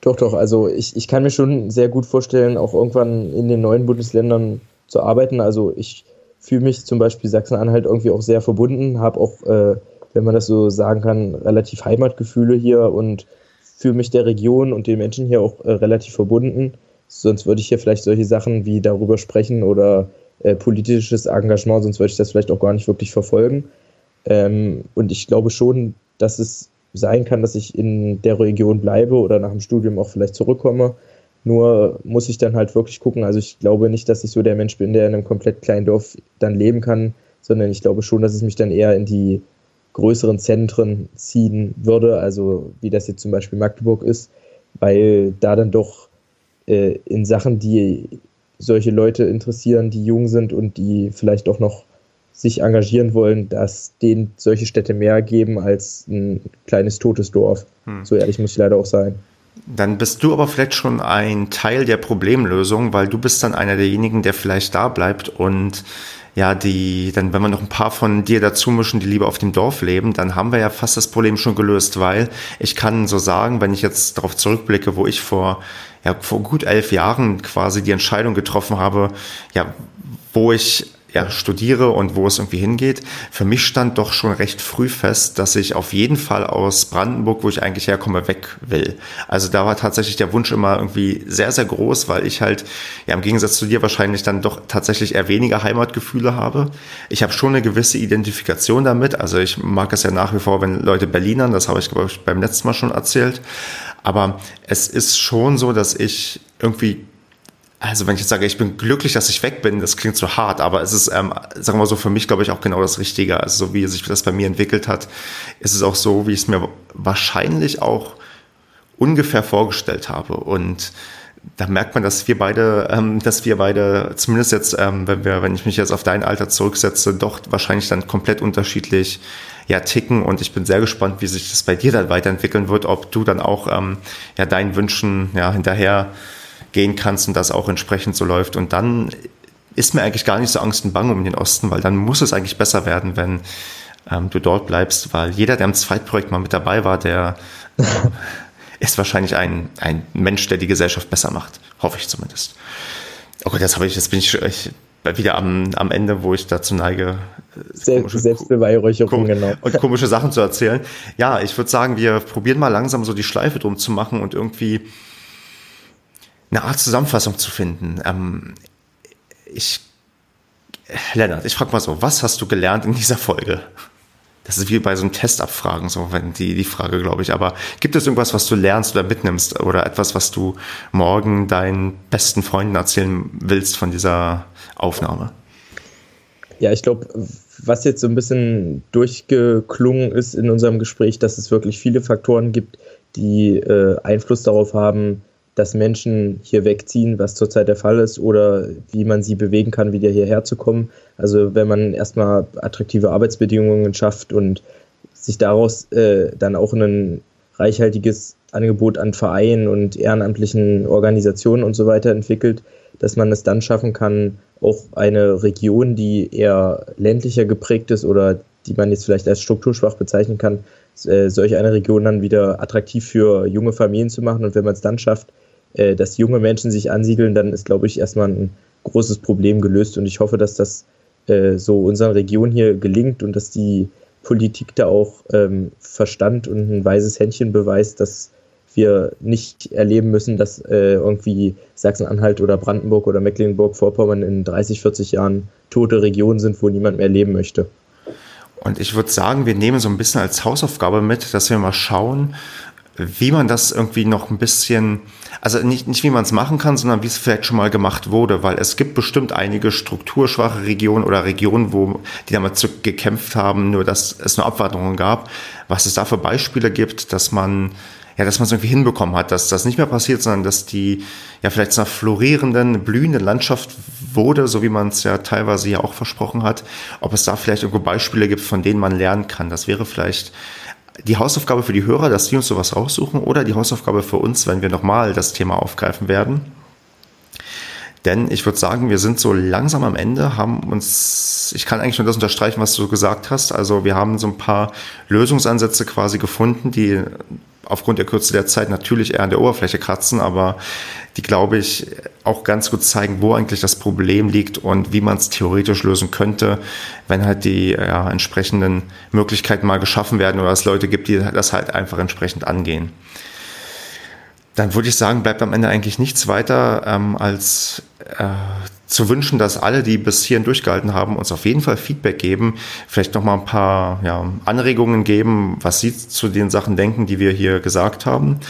Doch, doch. Also ich, ich kann mir schon sehr gut vorstellen, auch irgendwann in den neuen Bundesländern zu arbeiten. Also ich fühle mich zum Beispiel Sachsen-Anhalt irgendwie auch sehr verbunden, habe auch, äh, wenn man das so sagen kann, relativ Heimatgefühle hier und fühle mich der Region und den Menschen hier auch äh, relativ verbunden. Sonst würde ich hier vielleicht solche Sachen wie darüber sprechen oder äh, politisches Engagement, sonst würde ich das vielleicht auch gar nicht wirklich verfolgen. Ähm, und ich glaube schon, dass es sein kann, dass ich in der Region bleibe oder nach dem Studium auch vielleicht zurückkomme. Nur muss ich dann halt wirklich gucken. Also ich glaube nicht, dass ich so der Mensch bin, der in einem komplett kleinen Dorf dann leben kann, sondern ich glaube schon, dass es mich dann eher in die größeren Zentren ziehen würde, also wie das jetzt zum Beispiel Magdeburg ist, weil da dann doch äh, in Sachen, die solche Leute interessieren, die jung sind und die vielleicht auch noch sich engagieren wollen, dass denen solche Städte mehr geben als ein kleines totes Dorf. Hm. So ehrlich muss ich leider auch sein. Dann bist du aber vielleicht schon ein Teil der Problemlösung, weil du bist dann einer derjenigen, der vielleicht da bleibt und ja, die, dann, wenn wir noch ein paar von dir dazu mischen, die lieber auf dem Dorf leben, dann haben wir ja fast das Problem schon gelöst, weil ich kann so sagen, wenn ich jetzt darauf zurückblicke, wo ich vor, ja, vor gut elf Jahren quasi die Entscheidung getroffen habe, ja, wo ich ja, studiere und wo es irgendwie hingeht. Für mich stand doch schon recht früh fest, dass ich auf jeden Fall aus Brandenburg, wo ich eigentlich herkomme, weg will. Also da war tatsächlich der Wunsch immer irgendwie sehr, sehr groß, weil ich halt, ja, im Gegensatz zu dir wahrscheinlich dann doch tatsächlich eher weniger Heimatgefühle habe. Ich habe schon eine gewisse Identifikation damit. Also ich mag es ja nach wie vor, wenn Leute Berlinern, das habe ich, glaube ich, beim letzten Mal schon erzählt. Aber es ist schon so, dass ich irgendwie also wenn ich jetzt sage, ich bin glücklich, dass ich weg bin, das klingt so hart, aber es ist, ähm, sagen wir mal so, für mich glaube ich auch genau das Richtige. Also so wie sich das bei mir entwickelt hat, ist es auch so, wie ich es mir wahrscheinlich auch ungefähr vorgestellt habe. Und da merkt man, dass wir beide, ähm, dass wir beide, zumindest jetzt, ähm, wenn wir, wenn ich mich jetzt auf dein Alter zurücksetze, doch wahrscheinlich dann komplett unterschiedlich ja ticken. Und ich bin sehr gespannt, wie sich das bei dir dann weiterentwickeln wird, ob du dann auch ähm, ja deinen Wünschen ja hinterher gehen kannst und das auch entsprechend so läuft. Und dann ist mir eigentlich gar nicht so Angst und Bang um den Osten, weil dann muss es eigentlich besser werden, wenn ähm, du dort bleibst, weil jeder, der im Zweitprojekt mal mit dabei war, der äh, ist wahrscheinlich ein, ein Mensch, der die Gesellschaft besser macht. Hoffe ich zumindest. Okay, das habe ich, jetzt bin ich, ich wieder am, am Ende, wo ich dazu neige, äh, Selbstbeweihräucherung, genau. Und komische Sachen zu erzählen. Ja, ich würde sagen, wir probieren mal langsam so die Schleife drum zu machen und irgendwie eine Art Zusammenfassung zu finden. Ähm, ich, Lennart, ich frage mal so, was hast du gelernt in dieser Folge? Das ist wie bei so einem Testabfragen, so wenn die, die Frage, glaube ich. Aber gibt es irgendwas, was du lernst oder mitnimmst oder etwas, was du morgen deinen besten Freunden erzählen willst von dieser Aufnahme? Ja, ich glaube, was jetzt so ein bisschen durchgeklungen ist in unserem Gespräch, dass es wirklich viele Faktoren gibt, die äh, Einfluss darauf haben, dass Menschen hier wegziehen, was zurzeit der Fall ist, oder wie man sie bewegen kann, wieder hierher zu kommen. Also wenn man erstmal attraktive Arbeitsbedingungen schafft und sich daraus äh, dann auch ein reichhaltiges Angebot an Vereinen und ehrenamtlichen Organisationen und so weiter entwickelt, dass man es dann schaffen kann, auch eine Region, die eher ländlicher geprägt ist oder die man jetzt vielleicht als strukturschwach bezeichnen kann, äh, solch eine Region dann wieder attraktiv für junge Familien zu machen. Und wenn man es dann schafft, äh, dass junge Menschen sich ansiedeln, dann ist, glaube ich, erstmal ein großes Problem gelöst. Und ich hoffe, dass das äh, so unseren Regionen hier gelingt und dass die Politik da auch ähm, Verstand und ein weises Händchen beweist, dass wir nicht erleben müssen, dass äh, irgendwie Sachsen-Anhalt oder Brandenburg oder Mecklenburg-Vorpommern in 30, 40 Jahren tote Regionen sind, wo niemand mehr leben möchte. Und ich würde sagen, wir nehmen so ein bisschen als Hausaufgabe mit, dass wir mal schauen, wie man das irgendwie noch ein bisschen, also nicht, nicht wie man es machen kann, sondern wie es vielleicht schon mal gemacht wurde, weil es gibt bestimmt einige strukturschwache Regionen oder Regionen, wo die damit gekämpft haben, nur dass es nur Abwanderungen gab. Was es da für Beispiele gibt, dass man ja, dass man es irgendwie hinbekommen hat, dass das nicht mehr passiert, sondern dass die ja vielleicht zu einer florierenden, blühenden Landschaft wurde, so wie man es ja teilweise ja auch versprochen hat. Ob es da vielleicht irgendwo Beispiele gibt, von denen man lernen kann. Das wäre vielleicht die Hausaufgabe für die Hörer, dass die uns sowas raussuchen oder die Hausaufgabe für uns, wenn wir nochmal das Thema aufgreifen werden. Denn ich würde sagen, wir sind so langsam am Ende, haben uns, ich kann eigentlich nur das unterstreichen, was du gesagt hast. Also wir haben so ein paar Lösungsansätze quasi gefunden, die aufgrund der Kürze der Zeit natürlich eher an der Oberfläche kratzen, aber die, glaube ich, auch ganz gut zeigen, wo eigentlich das Problem liegt und wie man es theoretisch lösen könnte, wenn halt die ja, entsprechenden Möglichkeiten mal geschaffen werden oder es Leute gibt, die das halt einfach entsprechend angehen. Dann würde ich sagen, bleibt am Ende eigentlich nichts weiter ähm, als äh, zu wünschen, dass alle, die bis hierhin durchgehalten haben, uns auf jeden Fall Feedback geben, vielleicht noch mal ein paar ja, Anregungen geben, was sie zu den Sachen denken, die wir hier gesagt haben.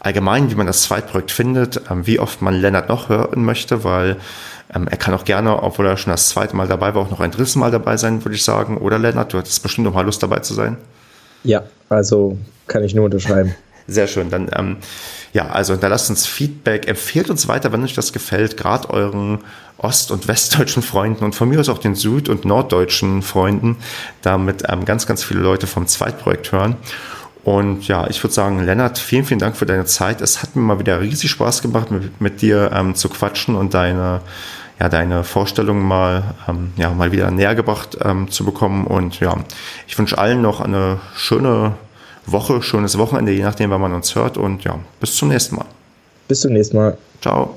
Allgemein, wie man das Zweitprojekt findet, ähm, wie oft man Lennart noch hören möchte, weil ähm, er kann auch gerne, obwohl er schon das zweite Mal dabei war, auch noch ein drittes Mal dabei sein, würde ich sagen. Oder Lennart, du hattest bestimmt noch mal Lust dabei zu sein. Ja, also kann ich nur unterschreiben. Sehr schön. Dann ähm, ja, also hinterlasst uns Feedback, empfehlt uns weiter, wenn euch das gefällt, gerade euren ost- und westdeutschen Freunden und von mir aus auch den süd- und norddeutschen Freunden, damit ähm, ganz, ganz viele Leute vom Zweitprojekt hören. Und ja, ich würde sagen, Lennart, vielen, vielen Dank für deine Zeit. Es hat mir mal wieder riesig Spaß gemacht, mit, mit dir ähm, zu quatschen und deine, ja, deine Vorstellungen mal, ähm, ja, mal wieder näher gebracht ähm, zu bekommen. Und ja, ich wünsche allen noch eine schöne Woche, schönes Wochenende, je nachdem, wann man uns hört. Und ja, bis zum nächsten Mal. Bis zum nächsten Mal. Ciao.